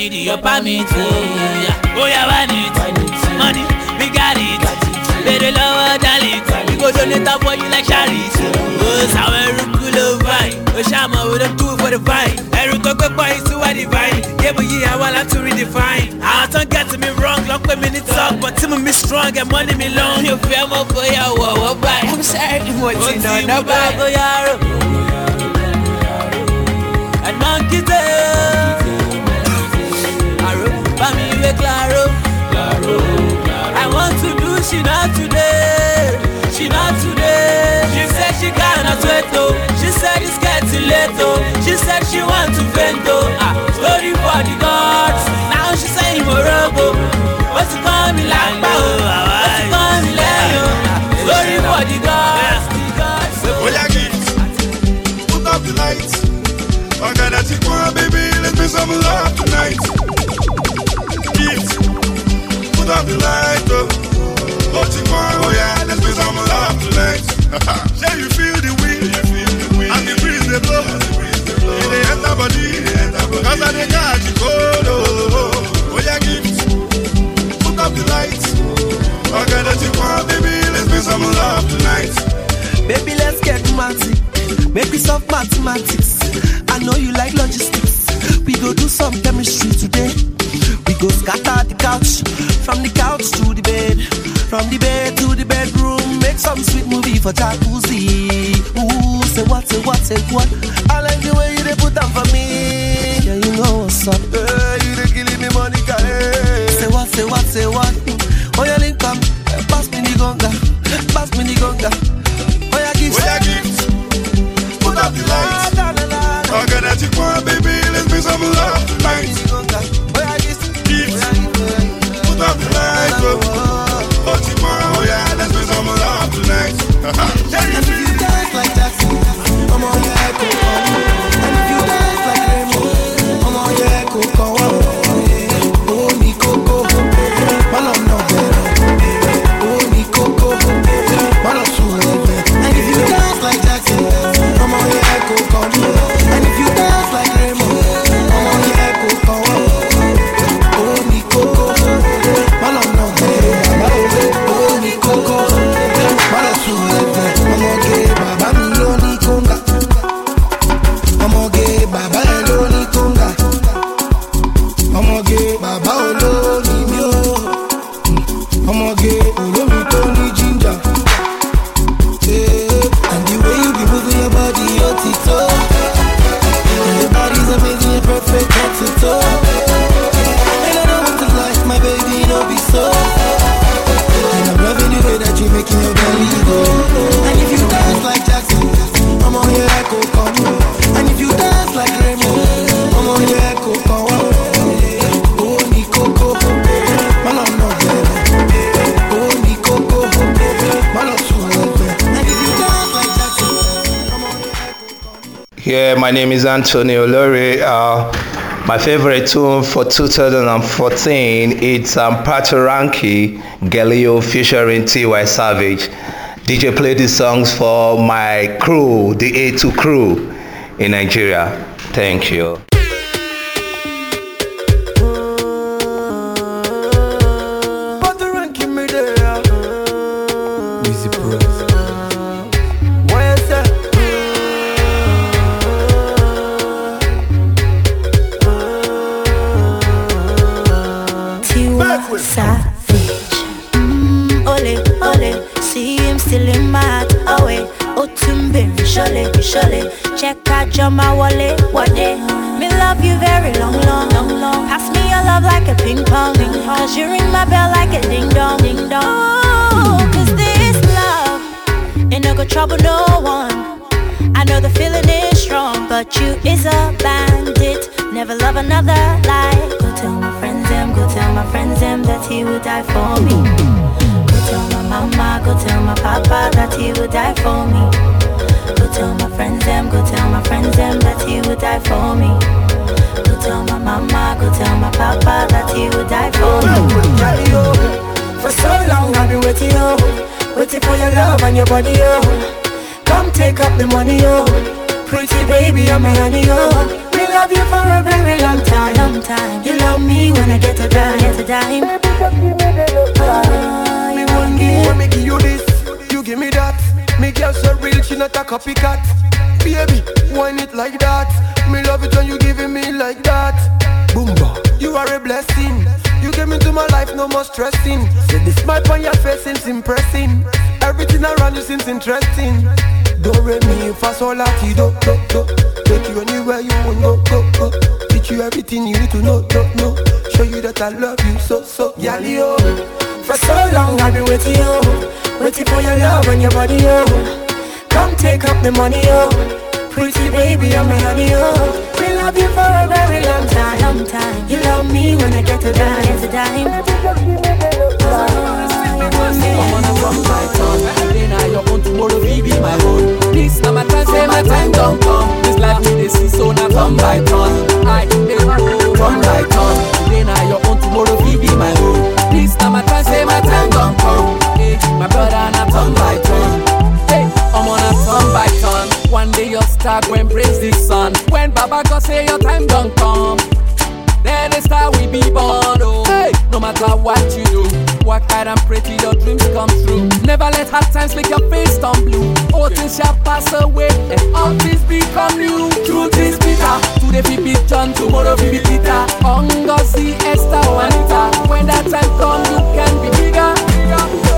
Do I need your permit yeah. Oh yeah I need Money we got it. Baby lower than it. We go donate up for you like charity Oh sour cool fine Oh shama we don't do for the vine gbé pọ̀ yìí sí wá divine. Yébù yìí àwa la tún redefine. Àwọn tán get to me wrong. Lọ pé mi ní talk But tí mo mi strong ẹ̀ money mi long. Ò fẹ́ mọ̀ bóyá wọ̀ wọ́ báyìí I'm sorry mo ti nà ná báyìí. Ó ti mú bóyá rò And monkey tail bá mi wé claro. I want to do she not today She not today. She said she cannot wait oh. She said it's getting late oh. She said she want to vent oh. Ah, Story for the gods. Now she say Morogo What's it coming like oh What's it coming like oh. Story for the gods The oh Oh put up the lights. I got that chick one, baby, let's make some love tonight. tonight, oh. Ó ti pọ́n, ó yá, let's make some love tonight. Ṣé you feel the wind? You feel the wind. And the breeze they blow. And the breeze dey blow. E dey enter body. E. Cause I dey catch the cold, oh. Oh yeah, give it. Put up the lights. Ọ̀gẹ̀dẹ̀ ti pọ́n, baby, let's make some love tonight. Baby, let's get romantic. Make we solve mathematics. I know you like logistics. We go do some chemistry today. Scatter the couch. From the couch to the bed. From the bed to the bedroom. Make some sweet movie for jacuzzi. Ooh, say what, say what, say what. I like the way you they put on for me. Yeah, you know what's up. Hey, you they killing me, Monica. Hey. Say what, say what, say what. Oh, yeah, link up. Pass me the gonga. Pass me the gonga. Oh, yeah, gift. Oh, yeah, gift. Put up the lights. I got that you want, baby, let's make some love my name is Antonio Lori. Uh, my favorite tune for 2014 it's um, Patoranki Galileo featuring Tiwa Savage. DJ play these songs for my crew, the A2 crew in Nigeria. Thank you. Come take up the money, oh Pretty baby, I'm a honey, oh We love you for a very long time, long time. You love me when I get a dime, get a dime. Ah, me? Give When me give you this, you give me that. Me girl so real, she not a copycat. Baby, wine it like that. Me love it when you giving me like that. Boomba, you are a blessing. You came into my life, no more stressing. See the smile on your face seems impressing. Everything around you seems interesting Do re mi fa sol la ti do do do. Take you anywhere you want go go go Teach you everything you need to know no no. Show you that I love you so so. Yali oh For so long I've been waiting oh Waiting for your love and your body oh Come take up the money oh Pretty baby I'm a honey oh We love you for a very long time. Long time. You love me when I get to dime get a dime Today now your own, tomorrow be my own my my time don't come This life we so turn by turn I go run by turn now your own, tomorrow be my own This now my time, say my time don't come My brother turn by turn I'm on a turn by turn One day your star go embrace the sun When Baba God say your time don't come Then the star will be born, oh Hey, no matter what you do Work hard and pray till your dreams come through. Never let hard times make your face turn blue. All things shall pass away, and all things become new. Truth is bitter. Today we be John, tomorrow we be Peter. Ungozi, Esther, Juanita. When that time come, you can be bigger.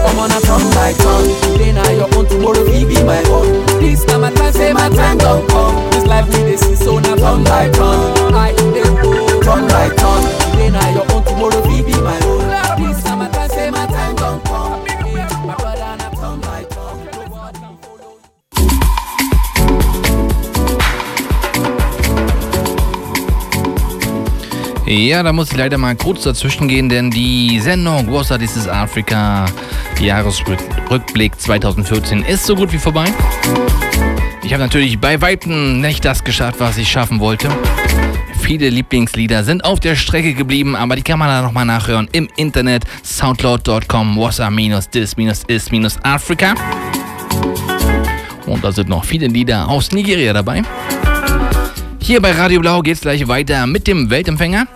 I'm on a turn by turn. Today now your own, tomorrow we be my own. This time my time, say my time don't come. This life we dey see, so now turn by turn. I dey go turn by turn. Today now your own, tomorrow we be my own. Ja, da muss ich leider mal kurz dazwischen gehen, denn die Sendung Wasser This is Africa Jahresrückblick 2014 ist so gut wie vorbei. Ich habe natürlich bei Weitem nicht das geschafft, was ich schaffen wollte. Viele Lieblingslieder sind auf der Strecke geblieben, aber die kann man da nochmal nachhören im Internet soundcloud.com wasser-is-is-africa. Und da sind noch viele Lieder aus Nigeria dabei. Hier bei Radio Blau geht es gleich weiter mit dem Weltempfänger.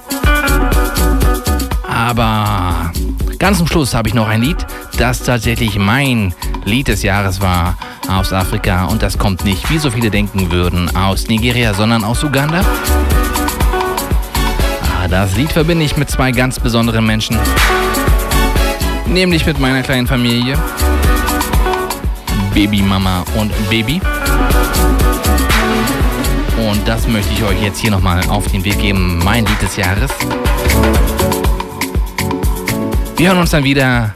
Aber ganz zum Schluss habe ich noch ein Lied, das tatsächlich mein Lied des Jahres war aus Afrika. Und das kommt nicht, wie so viele denken würden, aus Nigeria, sondern aus Uganda. Das Lied verbinde ich mit zwei ganz besonderen Menschen. Nämlich mit meiner kleinen Familie. Babymama und Baby. Und das möchte ich euch jetzt hier nochmal auf den Weg geben. Mein Lied des Jahres. Wir hören uns dann wieder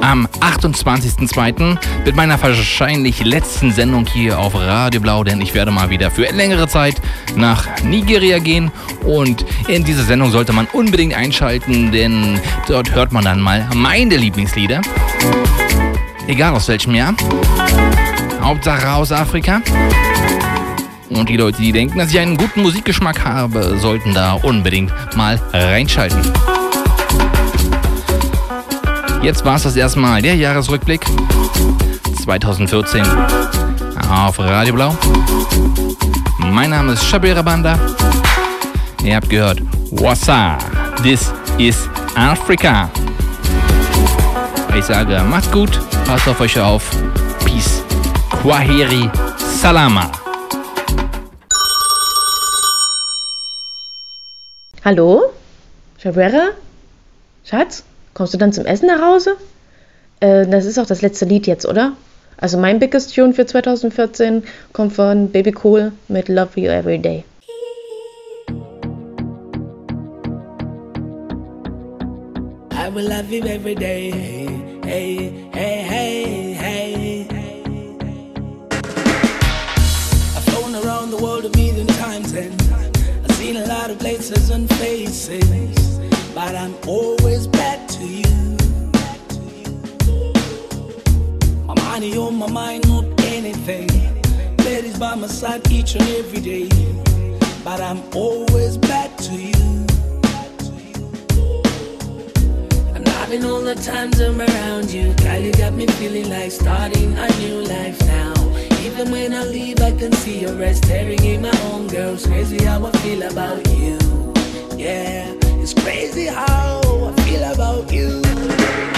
am 28.02. mit meiner wahrscheinlich letzten Sendung hier auf Radio Blau, denn ich werde mal wieder für längere Zeit nach Nigeria gehen und in diese Sendung sollte man unbedingt einschalten, denn dort hört man dann mal meine Lieblingslieder. Egal aus welchem Jahr. Hauptsache aus Afrika. Und die Leute, die denken, dass ich einen guten Musikgeschmack habe, sollten da unbedingt mal reinschalten. Jetzt war es das erste Mal der Jahresrückblick 2014 auf Radio Blau. Mein Name ist Shabira Banda. Ihr habt gehört, Wassa, this is Africa. Ich sage, macht's gut, passt auf euch auf. Peace. Kwaheri Salama. Hallo? Shabera? Schatz? Kommst du dann zum Essen nach Hause? Äh, das ist auch das letzte Lied jetzt, oder? Also mein Biggest Tune für 2014 kommt von Baby Cool mit Love You Every Day. I will love you every day. Hey, hey, hey, hey. I've flown around the world a million times and I've seen a lot of places and faces, but I'm always back to you. My money on my mind, not anything. Ladies by my side each and every day, but I'm always back to you. I'm loving all the times I'm around you. Girl, you got me feeling like starting a new life now. Even when I leave, I can see your eyes staring in my own girl. It's crazy how I feel about you. Yeah, it's crazy how I feel about you.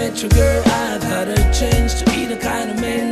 Met you, girl, I've had a change to be the kind of man